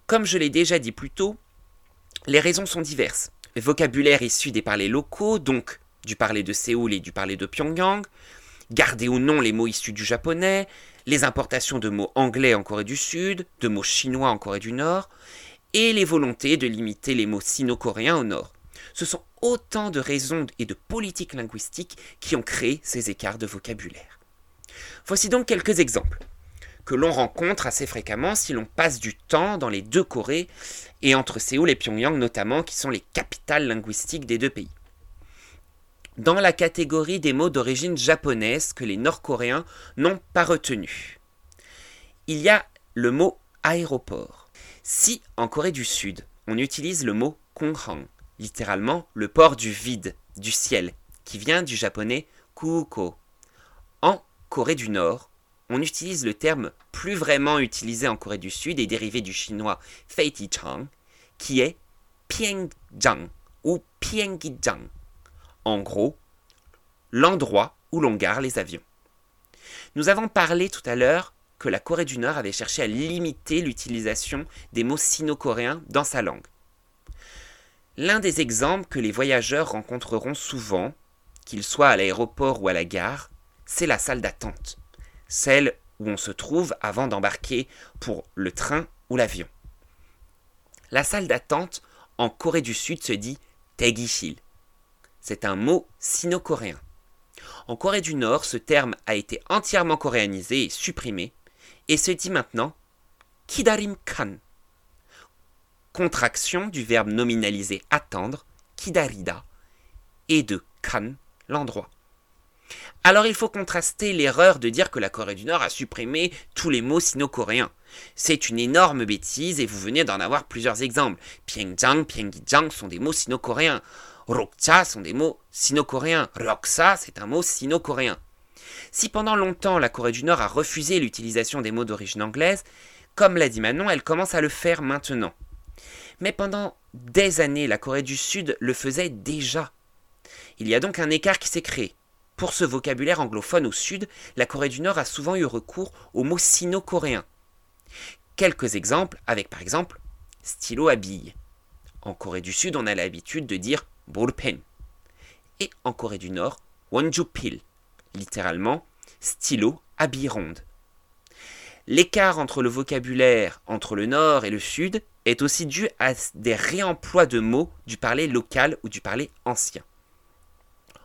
Comme je l'ai déjà dit plus tôt, les raisons sont diverses. Vocabulaire issu des parlers locaux, donc du parler de Séoul et du parler de Pyongyang, garder ou non les mots issus du japonais, les importations de mots anglais en Corée du Sud, de mots chinois en Corée du Nord, et les volontés de limiter les mots sino-coréens au Nord. Ce sont autant de raisons et de politiques linguistiques qui ont créé ces écarts de vocabulaire. Voici donc quelques exemples que l'on rencontre assez fréquemment si l'on passe du temps dans les deux Corées et entre Séoul et Pyongyang notamment, qui sont les capitales linguistiques des deux pays. Dans la catégorie des mots d'origine japonaise que les Nord-Coréens n'ont pas retenus, il y a le mot aéroport. Si en Corée du Sud, on utilise le mot konghang, littéralement le port du vide, du ciel, qui vient du japonais kuko. En Corée du Nord, on utilise le terme plus vraiment utilisé en Corée du Sud et dérivé du chinois Chang, qui est Pyongyang ou Pyongyang. En gros, l'endroit où l'on gare les avions. Nous avons parlé tout à l'heure que la Corée du Nord avait cherché à limiter l'utilisation des mots sino-coréens dans sa langue. L'un des exemples que les voyageurs rencontreront souvent, qu'ils soient à l'aéroport ou à la gare, c'est la salle d'attente, celle où on se trouve avant d'embarquer pour le train ou l'avion. La salle d'attente en Corée du Sud se dit Tegishil. C'est un mot sino-coréen. En Corée du Nord, ce terme a été entièrement coréanisé et supprimé et se dit maintenant Kidarim Kan contraction du verbe nominalisé attendre, kidarida, et de kan, l'endroit. Alors il faut contraster l'erreur de dire que la Corée du Nord a supprimé tous les mots sino-coréens. C'est une énorme bêtise et vous venez d'en avoir plusieurs exemples. Pyongyang, Pyongyang sont des mots sino-coréens. Rokcha sont des mots sino-coréens. Roksa, c'est un mot sino-coréen. Si pendant longtemps la Corée du Nord a refusé l'utilisation des mots d'origine anglaise, comme l'a dit Manon, elle commence à le faire maintenant. Mais pendant des années, la Corée du Sud le faisait déjà. Il y a donc un écart qui s'est créé. Pour ce vocabulaire anglophone au Sud, la Corée du Nord a souvent eu recours aux mots sino-coréens. Quelques exemples avec par exemple stylo à billes. En Corée du Sud, on a l'habitude de dire pen. Et en Corée du Nord, pil, littéralement stylo à billes rondes. L'écart entre le vocabulaire entre le Nord et le Sud est aussi dû à des réemplois de mots du parler local ou du parler ancien.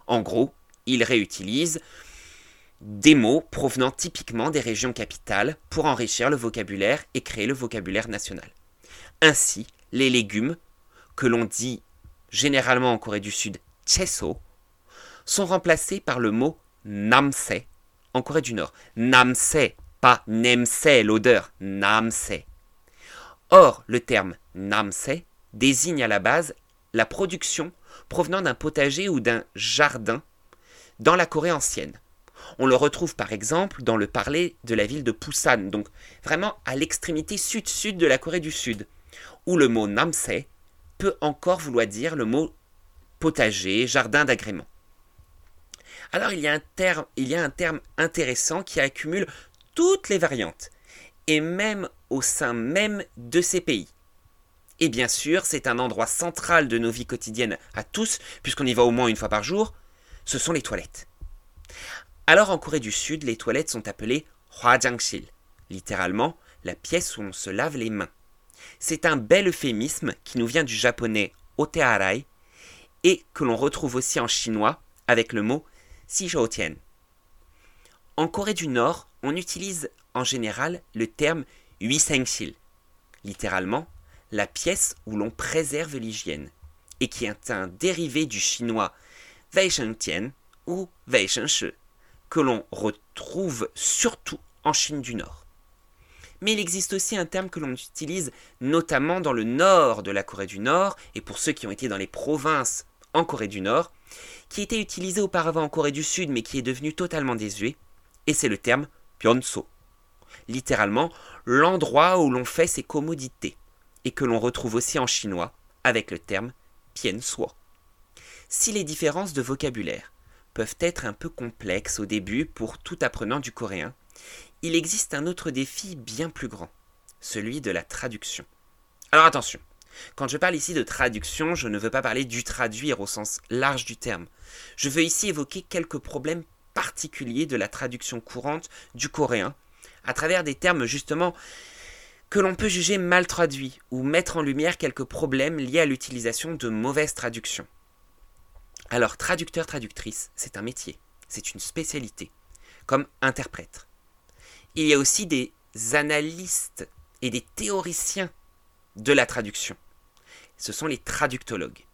En gros, il réutilise des mots provenant typiquement des régions capitales pour enrichir le vocabulaire et créer le vocabulaire national. Ainsi, les légumes, que l'on dit généralement en Corée du Sud cheso, sont remplacés par le mot namse en Corée du Nord. Namse, pas nemse, l'odeur, namse. Or, le terme namse désigne à la base la production provenant d'un potager ou d'un jardin dans la Corée ancienne. On le retrouve par exemple dans le parler de la ville de Busan, donc vraiment à l'extrémité sud-sud de la Corée du Sud, où le mot namse peut encore vouloir dire le mot potager, jardin d'agrément. Alors il y, a un terme, il y a un terme intéressant qui accumule toutes les variantes, et même au sein même de ces pays. Et bien sûr, c'est un endroit central de nos vies quotidiennes à tous, puisqu'on y va au moins une fois par jour, ce sont les toilettes. Alors en Corée du Sud, les toilettes sont appelées hwajangsil, littéralement la pièce où on se lave les mains. C'est un bel euphémisme qui nous vient du japonais otearai et que l'on retrouve aussi en chinois avec le mot sijoutien. En Corée du Nord, on utilise en général le terme huisengsil, littéralement la pièce où l'on préserve l'hygiène, et qui est un dérivé du chinois weishengtian ou weishengshi, que l'on retrouve surtout en Chine du Nord. Mais il existe aussi un terme que l'on utilise notamment dans le nord de la Corée du Nord, et pour ceux qui ont été dans les provinces en Corée du Nord, qui était utilisé auparavant en Corée du Sud mais qui est devenu totalement désuet, et c'est le terme Pyeonso. Littéralement, l'endroit où l'on fait ses commodités, et que l'on retrouve aussi en chinois avec le terme Piensuo. Si les différences de vocabulaire peuvent être un peu complexes au début pour tout apprenant du coréen, il existe un autre défi bien plus grand, celui de la traduction. Alors attention, quand je parle ici de traduction, je ne veux pas parler du traduire au sens large du terme. Je veux ici évoquer quelques problèmes particuliers de la traduction courante du coréen, à travers des termes justement que l'on peut juger mal traduits ou mettre en lumière quelques problèmes liés à l'utilisation de mauvaises traductions. Alors, traducteur-traductrice, c'est un métier, c'est une spécialité, comme interprète. Il y a aussi des analystes et des théoriciens de la traduction. Ce sont les traductologues.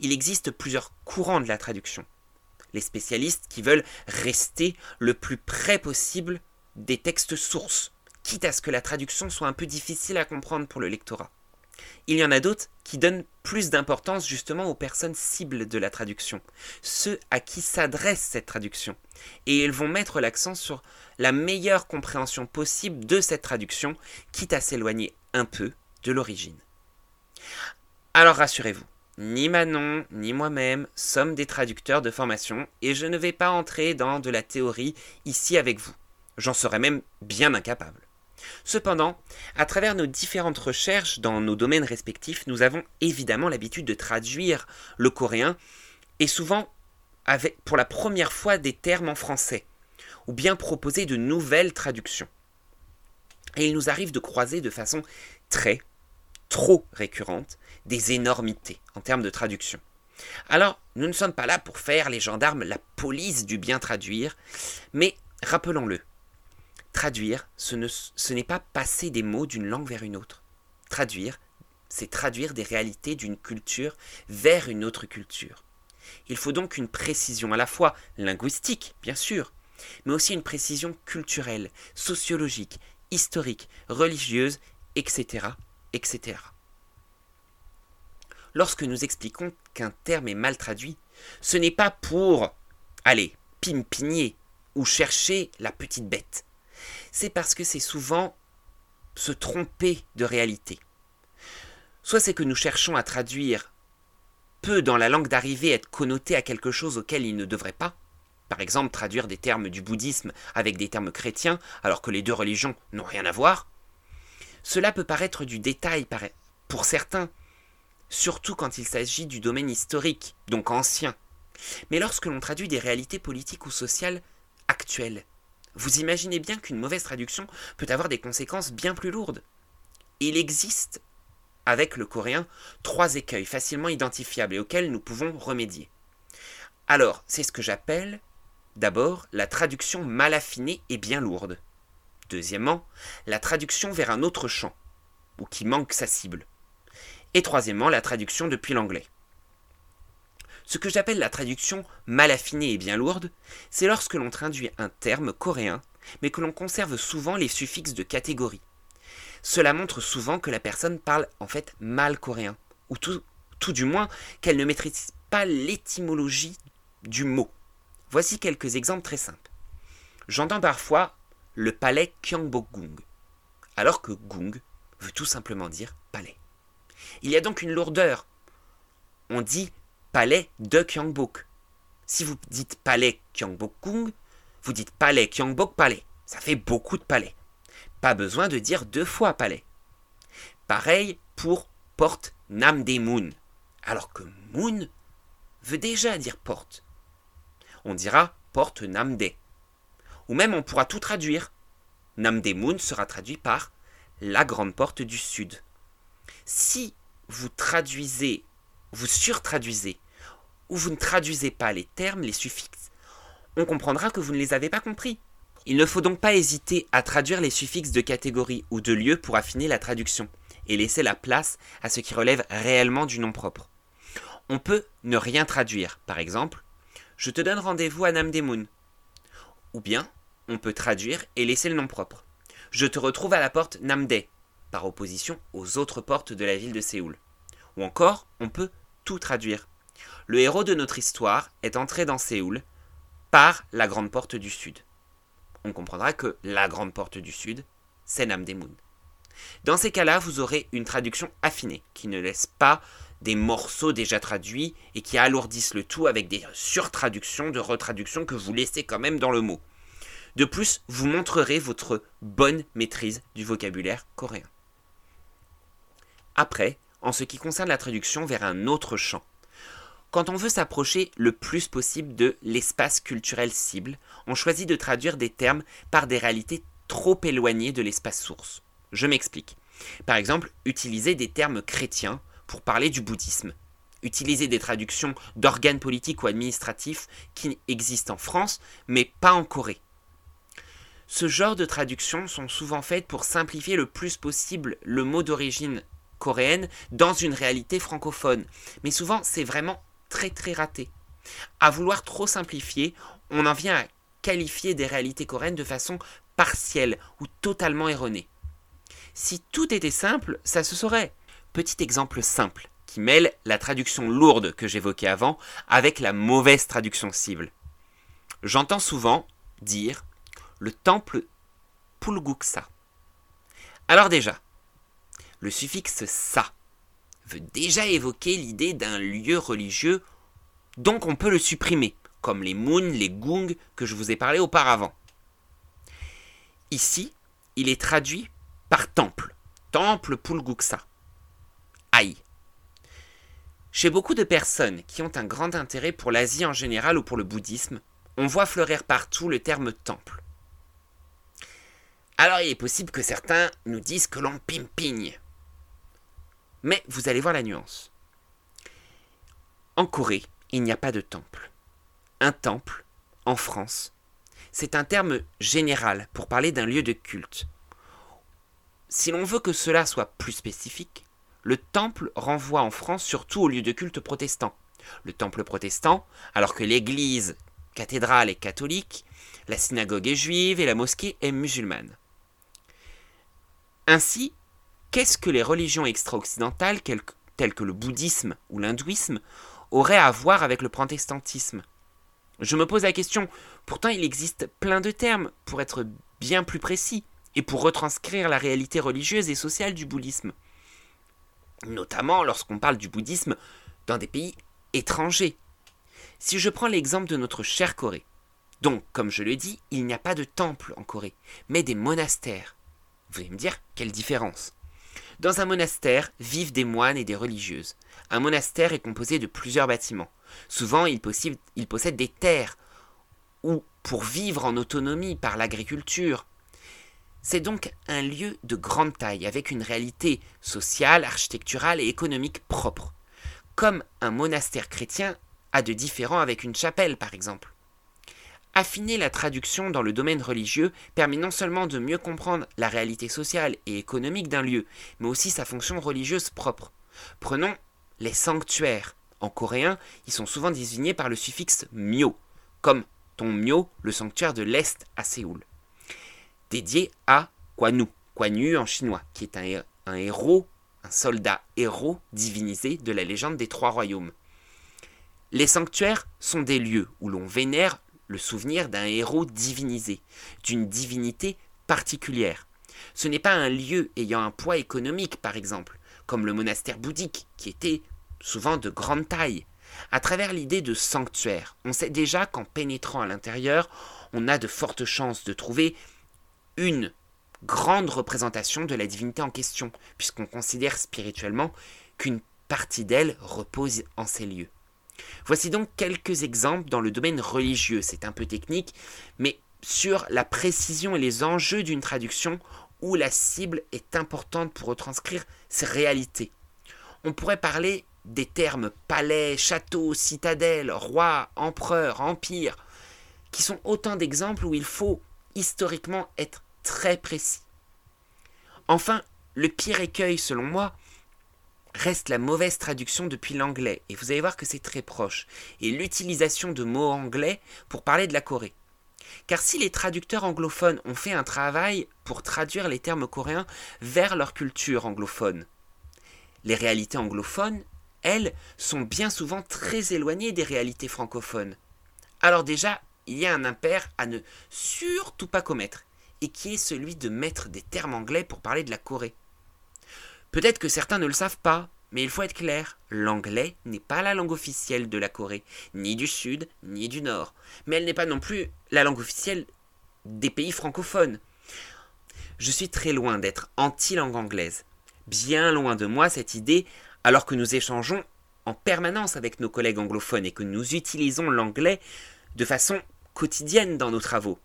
Il existe plusieurs courants de la traduction. Les spécialistes qui veulent rester le plus près possible des textes sources, quitte à ce que la traduction soit un peu difficile à comprendre pour le lectorat. Il y en a d'autres qui donnent plus d'importance justement aux personnes cibles de la traduction, ceux à qui s'adresse cette traduction, et ils vont mettre l'accent sur la meilleure compréhension possible de cette traduction, quitte à s'éloigner un peu de l'origine. Alors rassurez-vous, ni Manon, ni moi-même sommes des traducteurs de formation, et je ne vais pas entrer dans de la théorie ici avec vous. J'en serais même bien incapable. Cependant, à travers nos différentes recherches dans nos domaines respectifs, nous avons évidemment l'habitude de traduire le coréen, et souvent avec pour la première fois des termes en français, ou bien proposer de nouvelles traductions. Et il nous arrive de croiser de façon très, trop récurrente des énormités en termes de traduction. Alors, nous ne sommes pas là pour faire les gendarmes la police du bien traduire, mais rappelons-le, Traduire, ce n'est pas passer des mots d'une langue vers une autre. Traduire, c'est traduire des réalités d'une culture vers une autre culture. Il faut donc une précision à la fois linguistique, bien sûr, mais aussi une précision culturelle, sociologique, historique, religieuse, etc., etc. Lorsque nous expliquons qu'un terme est mal traduit, ce n'est pas pour, allez, pimpigner ou chercher la petite bête c'est parce que c'est souvent se tromper de réalité. Soit c'est que nous cherchons à traduire peu dans la langue d'arrivée être connoté à quelque chose auquel il ne devrait pas, par exemple traduire des termes du bouddhisme avec des termes chrétiens alors que les deux religions n'ont rien à voir. Cela peut paraître du détail pour certains, surtout quand il s'agit du domaine historique, donc ancien. Mais lorsque l'on traduit des réalités politiques ou sociales actuelles, vous imaginez bien qu'une mauvaise traduction peut avoir des conséquences bien plus lourdes. Il existe, avec le coréen, trois écueils facilement identifiables et auxquels nous pouvons remédier. Alors, c'est ce que j'appelle, d'abord, la traduction mal affinée et bien lourde. Deuxièmement, la traduction vers un autre champ, ou qui manque sa cible. Et troisièmement, la traduction depuis l'anglais. Ce que j'appelle la traduction mal affinée et bien lourde, c'est lorsque l'on traduit un terme coréen, mais que l'on conserve souvent les suffixes de catégorie. Cela montre souvent que la personne parle en fait mal coréen, ou tout, du moins qu'elle ne maîtrise pas l'étymologie du mot. Voici quelques exemples très simples. J'entends parfois le palais Gyeongbokgung, alors que gung veut tout simplement dire palais. Il y a donc une lourdeur. On dit palais de Gyeongbok. Si vous dites palais Gyeongbokgung, vous dites palais Gyeongbok palais. Ça fait beaucoup de palais. Pas besoin de dire deux fois palais. Pareil pour porte Namdaemun, alors que Moon veut déjà dire porte. On dira porte Namde. Ou même on pourra tout traduire. Namdaemun sera traduit par la grande porte du sud. Si vous traduisez, vous surtraduisez, ou vous ne traduisez pas les termes, les suffixes, on comprendra que vous ne les avez pas compris. Il ne faut donc pas hésiter à traduire les suffixes de catégorie ou de lieu pour affiner la traduction et laisser la place à ce qui relève réellement du nom propre. On peut ne rien traduire, par exemple, je te donne rendez-vous à Namdaemun. Ou bien, on peut traduire et laisser le nom propre. Je te retrouve à la porte Namdae, par opposition aux autres portes de la ville de Séoul. Ou encore, on peut tout traduire. Le héros de notre histoire est entré dans Séoul par la grande porte du sud. On comprendra que la grande porte du sud, c'est Namdaemun. Dans ces cas-là, vous aurez une traduction affinée, qui ne laisse pas des morceaux déjà traduits et qui alourdissent le tout avec des surtraductions de retraductions que vous laissez quand même dans le mot. De plus, vous montrerez votre bonne maîtrise du vocabulaire coréen. Après, en ce qui concerne la traduction vers un autre champ, quand on veut s'approcher le plus possible de l'espace culturel cible, on choisit de traduire des termes par des réalités trop éloignées de l'espace source. Je m'explique. Par exemple, utiliser des termes chrétiens pour parler du bouddhisme. Utiliser des traductions d'organes politiques ou administratifs qui existent en France, mais pas en Corée. Ce genre de traductions sont souvent faites pour simplifier le plus possible le mot d'origine coréenne dans une réalité francophone. Mais souvent, c'est vraiment très très raté. À vouloir trop simplifier, on en vient à qualifier des réalités coréennes de façon partielle ou totalement erronée. Si tout était simple, ça se saurait. Petit exemple simple qui mêle la traduction lourde que j'évoquais avant avec la mauvaise traduction cible. J'entends souvent dire le temple Pulguksa. Alors déjà, le suffixe sa veut déjà évoquer l'idée d'un lieu religieux, donc on peut le supprimer, comme les moon, les gung que je vous ai parlé auparavant. Ici, il est traduit par temple. Temple Pulguksa. Aïe. Chez beaucoup de personnes qui ont un grand intérêt pour l'Asie en général ou pour le bouddhisme, on voit fleurir partout le terme temple. Alors il est possible que certains nous disent que l'on pimpigne. Mais vous allez voir la nuance. En Corée, il n'y a pas de temple. Un temple, en France, c'est un terme général pour parler d'un lieu de culte, si l'on veut que cela soit plus spécifique, le temple renvoie en France surtout au lieu de culte protestant. Le temple protestant, alors que l'église cathédrale est catholique, la synagogue est juive et la mosquée est musulmane. Ainsi, qu'est-ce que les religions extra-occidentales, telles que le bouddhisme ou l'hindouisme, auraient à voir avec le protestantisme? Je me pose la question, pourtant il existe plein de termes pour être bien plus précis et pour retranscrire la réalité religieuse et sociale du bouddhisme. Notamment lorsqu'on parle du bouddhisme dans des pays étrangers. Si je prends l'exemple de notre chère Corée, donc, comme je le dis, il n'y a pas de temple en Corée, mais des monastères. Vous allez me dire, quelle différence? Dans un monastère vivent des moines et des religieuses. Un monastère est composé de plusieurs bâtiments. Souvent, il possède, il possède des terres, ou pour vivre en autonomie par l'agriculture, c'est donc un lieu de grande taille, avec une réalité sociale, architecturale et économique propre, comme un monastère chrétien a de différent avec une chapelle par exemple. Affiner la traduction dans le domaine religieux permet non seulement de mieux comprendre la réalité sociale et économique d'un lieu, mais aussi sa fonction religieuse propre. Prenons les sanctuaires. En coréen, ils sont souvent désignés par le suffixe myo, comme Myo, le sanctuaire de l'Est à Séoul dédié à Kwanu, Kwanu en chinois, qui est un, héros, un soldat héros divinisé de la légende des trois royaumes. Les sanctuaires sont des lieux où l'on vénère le souvenir d'un héros divinisé, d'une divinité particulière. Ce n'est pas un lieu ayant un poids économique, par exemple, comme le monastère bouddhique, qui était souvent de grande taille. À travers l'idée de sanctuaire, on sait déjà qu'en pénétrant à l'intérieur, on a de fortes chances de trouver une grande représentation de la divinité en question, puisqu'on considère spirituellement qu'une partie d'elle repose en ces lieux. Voici donc quelques exemples dans le domaine religieux, c'est un peu technique, mais sur la précision et les enjeux d'une traduction où la cible est importante pour retranscrire ces réalités. On pourrait parler des termes palais, château, citadelle, roi, empereur, empire, qui sont autant d'exemples où il faut historiquement être très précis. Enfin, le pire écueil, selon moi, reste la mauvaise traduction depuis l'anglais, et vous allez voir que c'est très proche, et l'utilisation de mots anglais pour parler de la Corée. Car si les traducteurs anglophones ont fait un travail pour traduire les termes coréens vers leur culture anglophone, les réalités anglophones, elles, sont bien souvent très éloignées des réalités francophones. Alors déjà, il y a un impair à ne surtout pas commettre, et qui est celui de mettre des termes anglais pour parler de la Corée. Peut-être que certains ne le savent pas, mais il faut être clair, l'anglais n'est pas la langue officielle de la Corée, ni du Sud, ni du Nord, mais elle n'est pas non plus la langue officielle des pays francophones. Je suis très loin d'être anti-langue anglaise. Bien loin de moi cette idée, alors que nous échangeons en permanence avec nos collègues anglophones et que nous utilisons l'anglais de façon quotidienne dans nos travaux.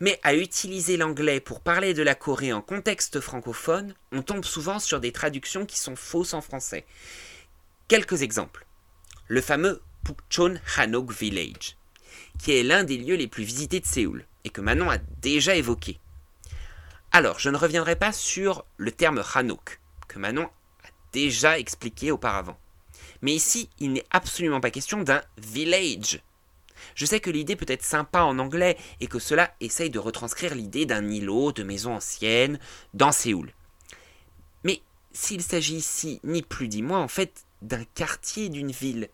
Mais à utiliser l'anglais pour parler de la Corée en contexte francophone, on tombe souvent sur des traductions qui sont fausses en français. Quelques exemples. Le fameux Pukchon Hanok Village, qui est l'un des lieux les plus visités de Séoul, et que Manon a déjà évoqué. Alors, je ne reviendrai pas sur le terme Hanok, que Manon a déjà expliqué auparavant. Mais ici, il n'est absolument pas question d'un village, je sais que l'idée peut être sympa en anglais et que cela essaye de retranscrire l'idée d'un îlot de maison ancienne dans Séoul. Mais s'il s'agit ici ni plus ni moins en fait d'un quartier d'une ville,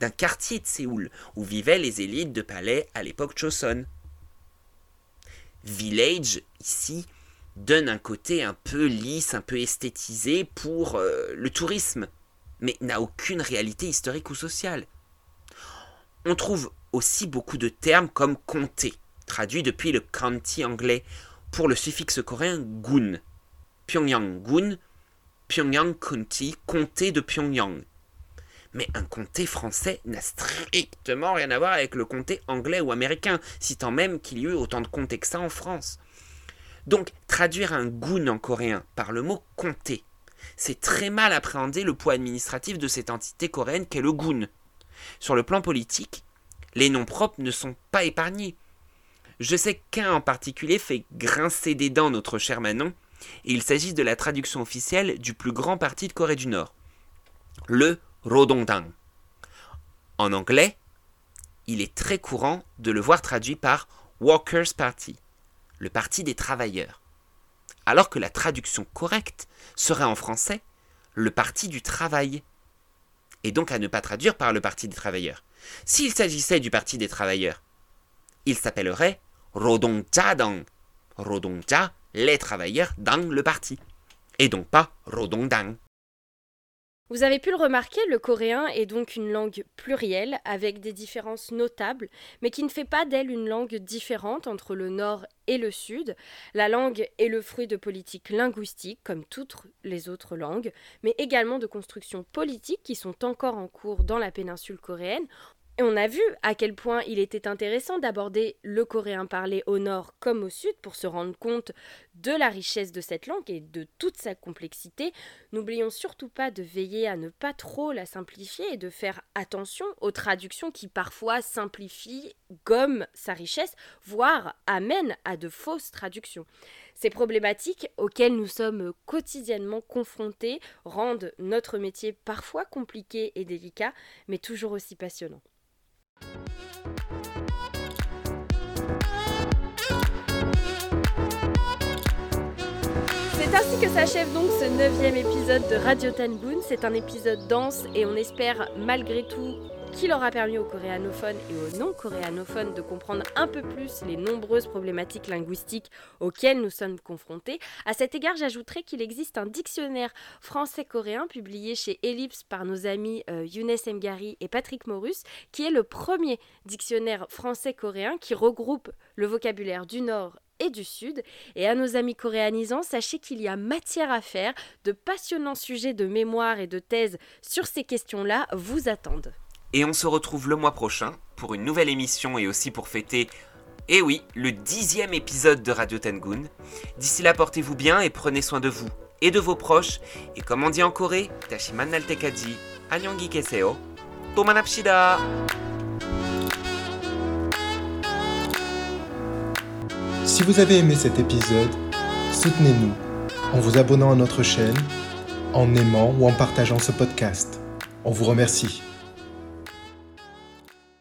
d'un quartier de Séoul où vivaient les élites de palais à l'époque Choson. Village ici donne un côté un peu lisse, un peu esthétisé pour euh, le tourisme, mais n'a aucune réalité historique ou sociale. On trouve aussi beaucoup de termes comme comté, traduit depuis le county anglais, pour le suffixe coréen gun. Pyongyang gun, Pyongyang county, comté de Pyongyang. Mais un comté français n'a strictement rien à voir avec le comté anglais ou américain, si tant même qu'il y eut autant de comtés que ça en France. Donc, traduire un gun en coréen par le mot comté, c'est très mal appréhender le poids administratif de cette entité coréenne qu'est le gun. Sur le plan politique, les noms propres ne sont pas épargnés. Je sais qu'un en particulier fait grincer des dents notre cher Manon, et il s'agit de la traduction officielle du plus grand parti de Corée du Nord, le Rodongdang. En anglais, il est très courant de le voir traduit par Workers' Party, le parti des travailleurs, alors que la traduction correcte serait en français le parti du travail, et donc à ne pas traduire par le parti des travailleurs. S'il s'agissait du Parti des travailleurs, il s'appellerait Rodongja-dang. Rodongja, les travailleurs dans le parti. Et donc pas Rodongdang. Vous avez pu le remarquer, le coréen est donc une langue plurielle avec des différences notables, mais qui ne fait pas d'elle une langue différente entre le nord et le sud. La langue est le fruit de politiques linguistiques, comme toutes les autres langues, mais également de constructions politiques qui sont encore en cours dans la péninsule coréenne. Et on a vu à quel point il était intéressant d'aborder le coréen parlé au nord comme au sud pour se rendre compte de la richesse de cette langue et de toute sa complexité. N'oublions surtout pas de veiller à ne pas trop la simplifier et de faire attention aux traductions qui parfois simplifient, gomment sa richesse, voire amènent à de fausses traductions. Ces problématiques auxquelles nous sommes quotidiennement confrontés rendent notre métier parfois compliqué et délicat, mais toujours aussi passionnant. C'est ainsi que s'achève donc ce neuvième épisode de Radio Tangoon. C'est un épisode dense et on espère malgré tout qu'il aura permis aux coréanophones et aux non-coréanophones de comprendre un peu plus les nombreuses problématiques linguistiques auxquelles nous sommes confrontés. À cet égard, j'ajouterai qu'il existe un dictionnaire français-coréen publié chez Ellipse par nos amis euh, Younes Mgari et Patrick Morus, qui est le premier dictionnaire français-coréen qui regroupe le vocabulaire du Nord et du Sud. Et à nos amis coréanisants, sachez qu'il y a matière à faire. De passionnants sujets de mémoire et de thèse sur ces questions-là vous attendent. Et on se retrouve le mois prochain pour une nouvelle émission et aussi pour fêter, eh oui, le dixième épisode de Radio Tangoon. D'ici là, portez-vous bien et prenez soin de vous et de vos proches. Et comme on dit en Corée, Tashiman Naltekadi, Annyeonggi Keseo, Tomanapshida! Si vous avez aimé cet épisode, soutenez-nous en vous abonnant à notre chaîne, en aimant ou en partageant ce podcast. On vous remercie.